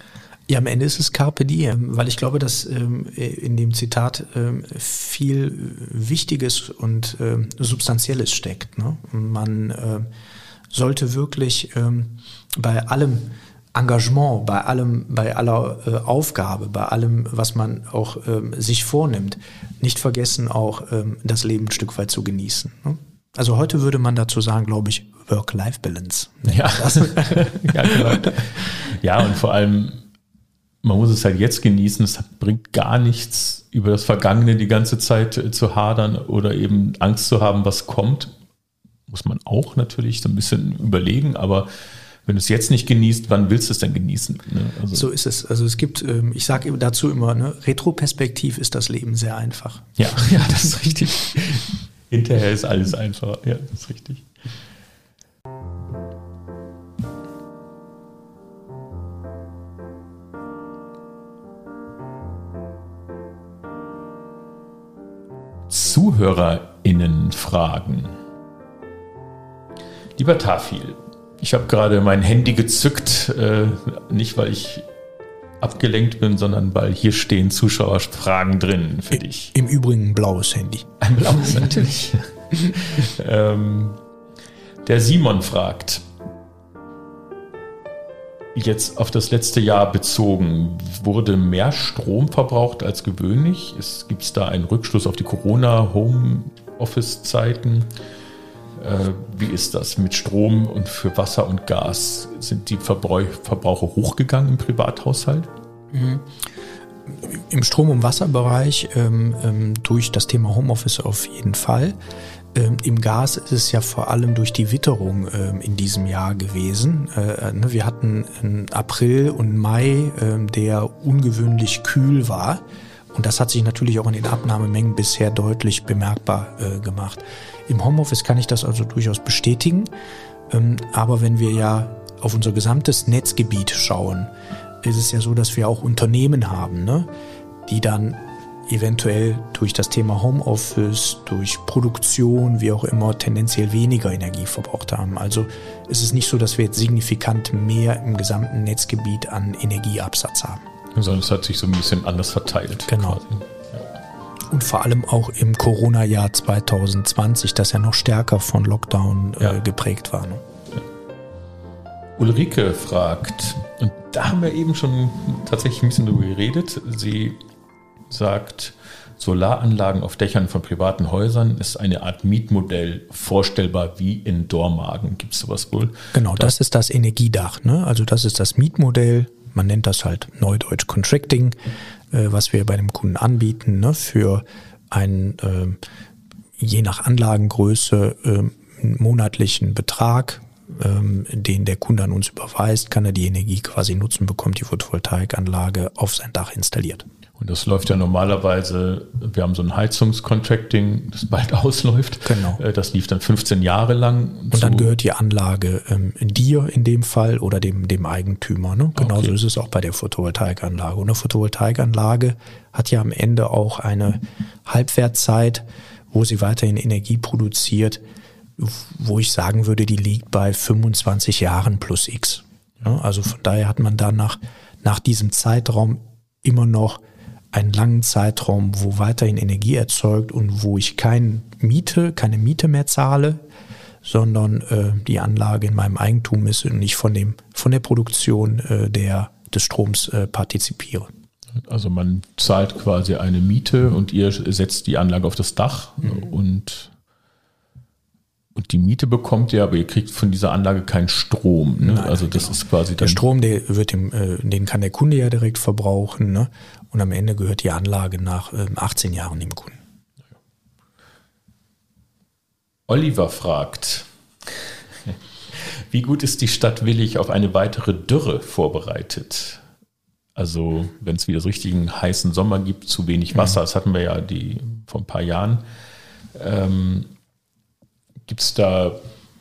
Ja, am Ende ist es Carpe Diem, weil ich glaube, dass ähm, in dem Zitat ähm, viel Wichtiges und ähm, Substanzielles steckt. Ne? Man äh, sollte wirklich ähm, bei allem Engagement, bei allem, bei aller äh, Aufgabe, bei allem, was man auch ähm, sich vornimmt, nicht vergessen, auch ähm, das Leben ein Stück weit zu genießen. Ne? Also heute würde man dazu sagen, glaube ich, Work-Life-Balance. Ja. ja, genau. ja, und vor allem, man muss es halt jetzt genießen. Es bringt gar nichts, über das Vergangene die ganze Zeit äh, zu hadern oder eben Angst zu haben, was kommt. Muss man auch natürlich so ein bisschen überlegen, aber wenn du es jetzt nicht genießt, wann willst du es denn genießen? Ne? Also so ist es. Also es gibt, ähm, ich sage dazu immer, ne, retroperspektiv ist das Leben sehr einfach. Ja, ja, das ist richtig. Hinterher ist alles einfacher. Ja, das ist richtig. ZuhörerInnen fragen. Lieber Tafil, ich habe gerade mein Handy gezückt, äh, nicht weil ich abgelenkt bin, sondern weil hier stehen Zuschauerfragen drin für dich. Im Übrigen ein blaues Handy. Ein blaues natürlich. ähm, der Simon fragt, jetzt auf das letzte Jahr bezogen, wurde mehr Strom verbraucht als gewöhnlich? Gibt es da einen Rückschluss auf die Corona-Homeoffice-Zeiten? Äh, wie ist das mit Strom und für Wasser und Gas? Sind die Verbraucher hochgegangen im Privathaushalt? Mhm. Im Strom- und Wasserbereich ähm, ähm, durch das Thema Homeoffice auf jeden Fall. Ähm, Im Gas ist es ja vor allem durch die Witterung ähm, in diesem Jahr gewesen. Äh, ne, wir hatten April und Mai, äh, der ungewöhnlich kühl war. Und das hat sich natürlich auch in den Abnahmemengen bisher deutlich bemerkbar äh, gemacht. Im Homeoffice kann ich das also durchaus bestätigen. Ähm, aber wenn wir ja auf unser gesamtes Netzgebiet schauen, ist es ja so, dass wir auch Unternehmen haben, ne, die dann eventuell durch das Thema Homeoffice, durch Produktion, wie auch immer, tendenziell weniger Energie verbraucht haben. Also es ist nicht so, dass wir jetzt signifikant mehr im gesamten Netzgebiet an Energieabsatz haben. Sondern es hat sich so ein bisschen anders verteilt. Genau. Quasi. Und vor allem auch im Corona-Jahr 2020, das ja noch stärker von Lockdown äh, ja. geprägt war. Ne? Ulrike fragt, und da haben wir eben schon tatsächlich ein bisschen drüber geredet. Sie sagt, Solaranlagen auf Dächern von privaten Häusern ist eine Art Mietmodell vorstellbar wie in Dormagen. Gibt es sowas wohl? Genau, das, das ist das Energiedach. Ne? Also das ist das Mietmodell. Man nennt das halt Neudeutsch Contracting, äh, was wir bei dem Kunden anbieten ne? für einen äh, je nach Anlagengröße äh, monatlichen Betrag, ähm, den der Kunde an uns überweist, kann er die Energie quasi nutzen, bekommt die Photovoltaikanlage auf sein Dach installiert. Und das läuft ja normalerweise, wir haben so ein Heizungscontracting, das bald ausläuft. Genau. Äh, das lief dann 15 Jahre lang. Und dann gehört die Anlage ähm, dir in dem Fall oder dem, dem Eigentümer. Ne? Genauso okay. ist es auch bei der Photovoltaikanlage. Und eine Photovoltaikanlage hat ja am Ende auch eine Halbwertzeit, wo sie weiterhin Energie produziert, wo ich sagen würde, die liegt bei 25 Jahren plus X. Ne? Also von daher hat man dann nach, nach diesem Zeitraum immer noch einen langen Zeitraum, wo weiterhin Energie erzeugt und wo ich keine Miete, keine Miete mehr zahle, sondern äh, die Anlage in meinem Eigentum ist und ich von dem von der Produktion äh, der des Stroms äh, partizipiere. Also man zahlt quasi eine Miete und ihr setzt die Anlage auf das Dach mhm. und und die Miete bekommt ihr, aber ihr kriegt von dieser Anlage keinen Strom. Ne? Nein, also das genau. ist quasi der Strom, der wird dem, äh, den kann der Kunde ja direkt verbrauchen. Ne? Und am Ende gehört die Anlage nach äh, 18 Jahren dem Kunden. Oliver fragt, wie gut ist die Stadt Willig auf eine weitere Dürre vorbereitet? Also wenn es wieder so richtigen heißen Sommer gibt, zu wenig Wasser, mhm. das hatten wir ja die vor ein paar Jahren. Ähm, Gibt es da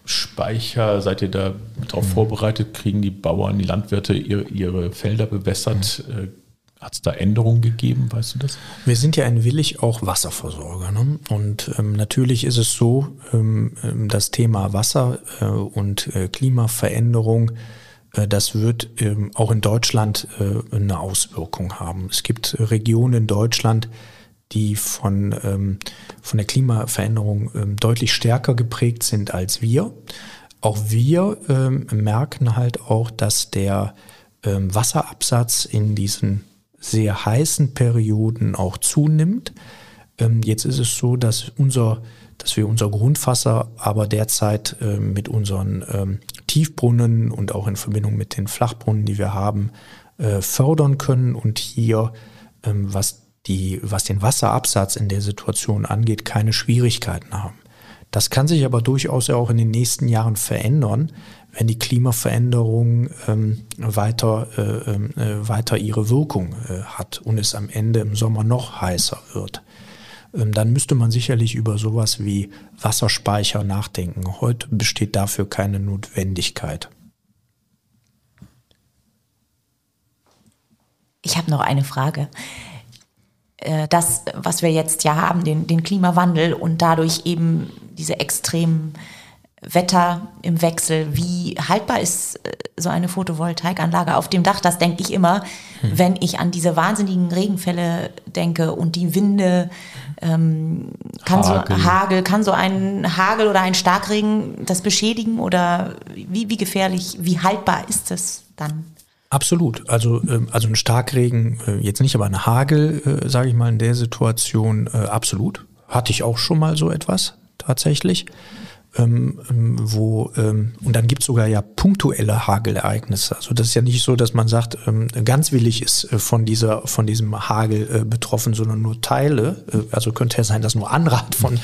Speicher? Seid ihr da darauf mhm. vorbereitet? Kriegen die Bauern, die Landwirte ihre, ihre Felder bewässert? Mhm. Hat es da Änderungen gegeben, weißt du das? Wir sind ja ein Willig auch Wasserversorger. Ne? Und ähm, natürlich ist es so, ähm, ähm das Thema Wasser äh, und äh, Klimaveränderung, äh, das wird ähm, auch in Deutschland äh, eine Auswirkung haben. Es gibt Regionen in Deutschland, die von, ähm, von der Klimaveränderung ähm, deutlich stärker geprägt sind als wir. Auch wir merken halt auch, dass der Wasserabsatz in diesen sehr heißen Perioden auch zunimmt. Ähm, jetzt ist es so, dass unser dass wir unser Grundwasser aber derzeit äh, mit unseren ähm, Tiefbrunnen und auch in Verbindung mit den Flachbrunnen, die wir haben, äh, fördern können und hier, ähm, was die, was den Wasserabsatz in der Situation angeht, keine Schwierigkeiten haben. Das kann sich aber durchaus ja auch in den nächsten Jahren verändern, wenn die Klimaveränderung ähm, weiter, äh, ähm, äh, weiter ihre Wirkung äh, hat und es am Ende im Sommer noch heißer wird. Ähm, dann müsste man sicherlich über sowas wie Wasserspeicher nachdenken. Heute besteht dafür keine Notwendigkeit. Ich habe noch eine Frage. Äh, das, was wir jetzt ja haben, den, den Klimawandel und dadurch eben diese extremen Wetter im Wechsel. Wie haltbar ist äh, so eine Photovoltaikanlage auf dem Dach? Das denke ich immer, hm. wenn ich an diese wahnsinnigen Regenfälle denke und die Winde. Ähm, kann Hagel. so Hagel, kann so ein Hagel oder ein Starkregen das beschädigen oder wie, wie gefährlich, wie haltbar ist es dann? Absolut. Also, ähm, also ein Starkregen, äh, jetzt nicht, aber ein Hagel, äh, sage ich mal, in der Situation äh, absolut. Hatte ich auch schon mal so etwas tatsächlich. Ähm, ähm, wo, ähm, und dann gibt es sogar ja punktuelle Hagelereignisse. Also das ist ja nicht so, dass man sagt, ähm, ganz willig ist äh, von dieser, von diesem Hagel äh, betroffen, sondern nur Teile. Äh, also könnte ja sein, dass nur Anrat von,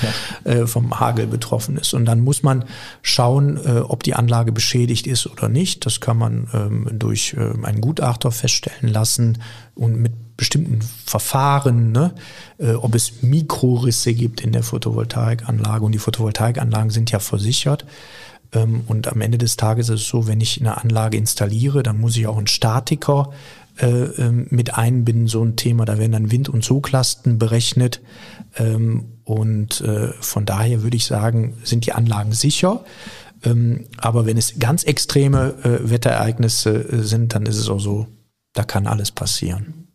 ja. äh, vom Hagel betroffen ist. Und dann muss man schauen, äh, ob die Anlage beschädigt ist oder nicht. Das kann man ähm, durch äh, einen Gutachter feststellen lassen und mit bestimmten Verfahren, ne, äh, ob es Mikrorisse gibt in der Photovoltaikanlage. Und die Photovoltaikanlagen sind ja versichert. Ähm, und am Ende des Tages ist es so, wenn ich eine Anlage installiere, dann muss ich auch einen Statiker äh, ähm, mit einbinden, so ein Thema. Da werden dann Wind- und Soglasten berechnet. Ähm, und äh, von daher würde ich sagen, sind die Anlagen sicher. Ähm, aber wenn es ganz extreme äh, Wetterereignisse sind, dann ist es auch so, da kann alles passieren.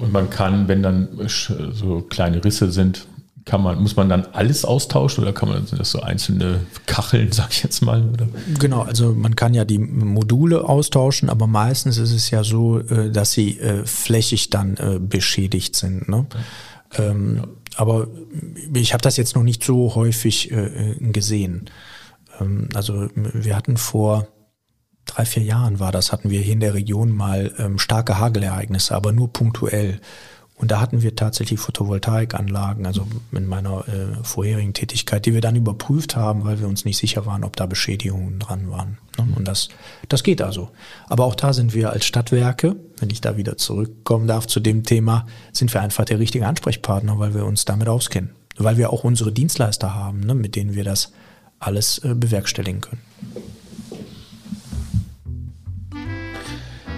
Und man kann, wenn dann so kleine Risse sind, kann man, muss man dann alles austauschen oder kann man, sind das so einzelne Kacheln, sag ich jetzt mal? Oder? Genau, also man kann ja die Module austauschen, aber meistens ist es ja so, äh, dass sie äh, flächig dann äh, beschädigt sind. Ne? Ähm, ja. Aber ich habe das jetzt noch nicht so häufig gesehen. Ähm, also wir hatten vor drei, vier Jahren war das, hatten wir hier in der Region mal ähm, starke Hagelereignisse, aber nur punktuell. Und da hatten wir tatsächlich Photovoltaikanlagen, also in meiner äh, vorherigen Tätigkeit, die wir dann überprüft haben, weil wir uns nicht sicher waren, ob da Beschädigungen dran waren. Ne? Und das, das geht also. Aber auch da sind wir als Stadtwerke, wenn ich da wieder zurückkommen darf zu dem Thema, sind wir einfach der richtige Ansprechpartner, weil wir uns damit auskennen. Weil wir auch unsere Dienstleister haben, ne, mit denen wir das alles äh, bewerkstelligen können.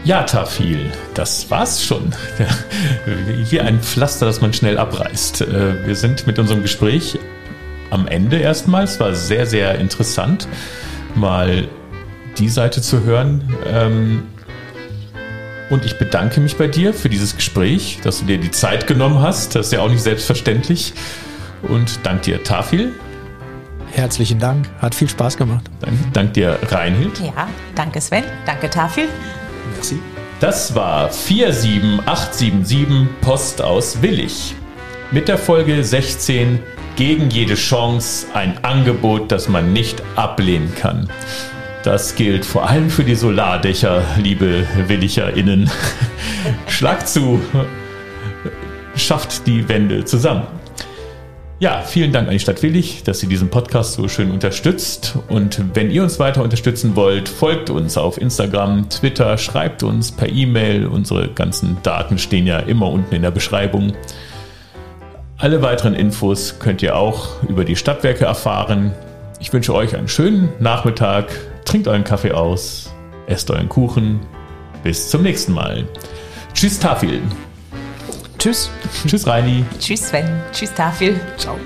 Ja, Tafil, das war's schon. Wie ein Pflaster, das man schnell abreißt. Äh, wir sind mit unserem Gespräch am Ende erstmal. Es war sehr, sehr interessant, mal die Seite zu hören. Ähm, und ich bedanke mich bei dir für dieses Gespräch, dass du dir die Zeit genommen hast. Das ist ja auch nicht selbstverständlich. Und dank dir, Tafil. Herzlichen Dank, hat viel Spaß gemacht. Dank, dank dir, Reinhild. Ja, danke Sven, danke Tafil. Merci. Das war 47877 Post aus Willig. Mit der Folge 16 gegen jede Chance ein Angebot, das man nicht ablehnen kann. Das gilt vor allem für die Solardächer, liebe WillicherInnen. Schlag zu, schafft die Wände zusammen. Ja, vielen Dank an die Stadt Willig, dass sie diesen Podcast so schön unterstützt. Und wenn ihr uns weiter unterstützen wollt, folgt uns auf Instagram, Twitter, schreibt uns per E-Mail. Unsere ganzen Daten stehen ja immer unten in der Beschreibung. Alle weiteren Infos könnt ihr auch über die Stadtwerke erfahren. Ich wünsche euch einen schönen Nachmittag. Trinkt euren Kaffee aus, esst euren Kuchen. Bis zum nächsten Mal. Tschüss, Tafel. Tschüss. Tschüss, Reini. Tschüss, Sven. Tschüss, Tafel. Ciao.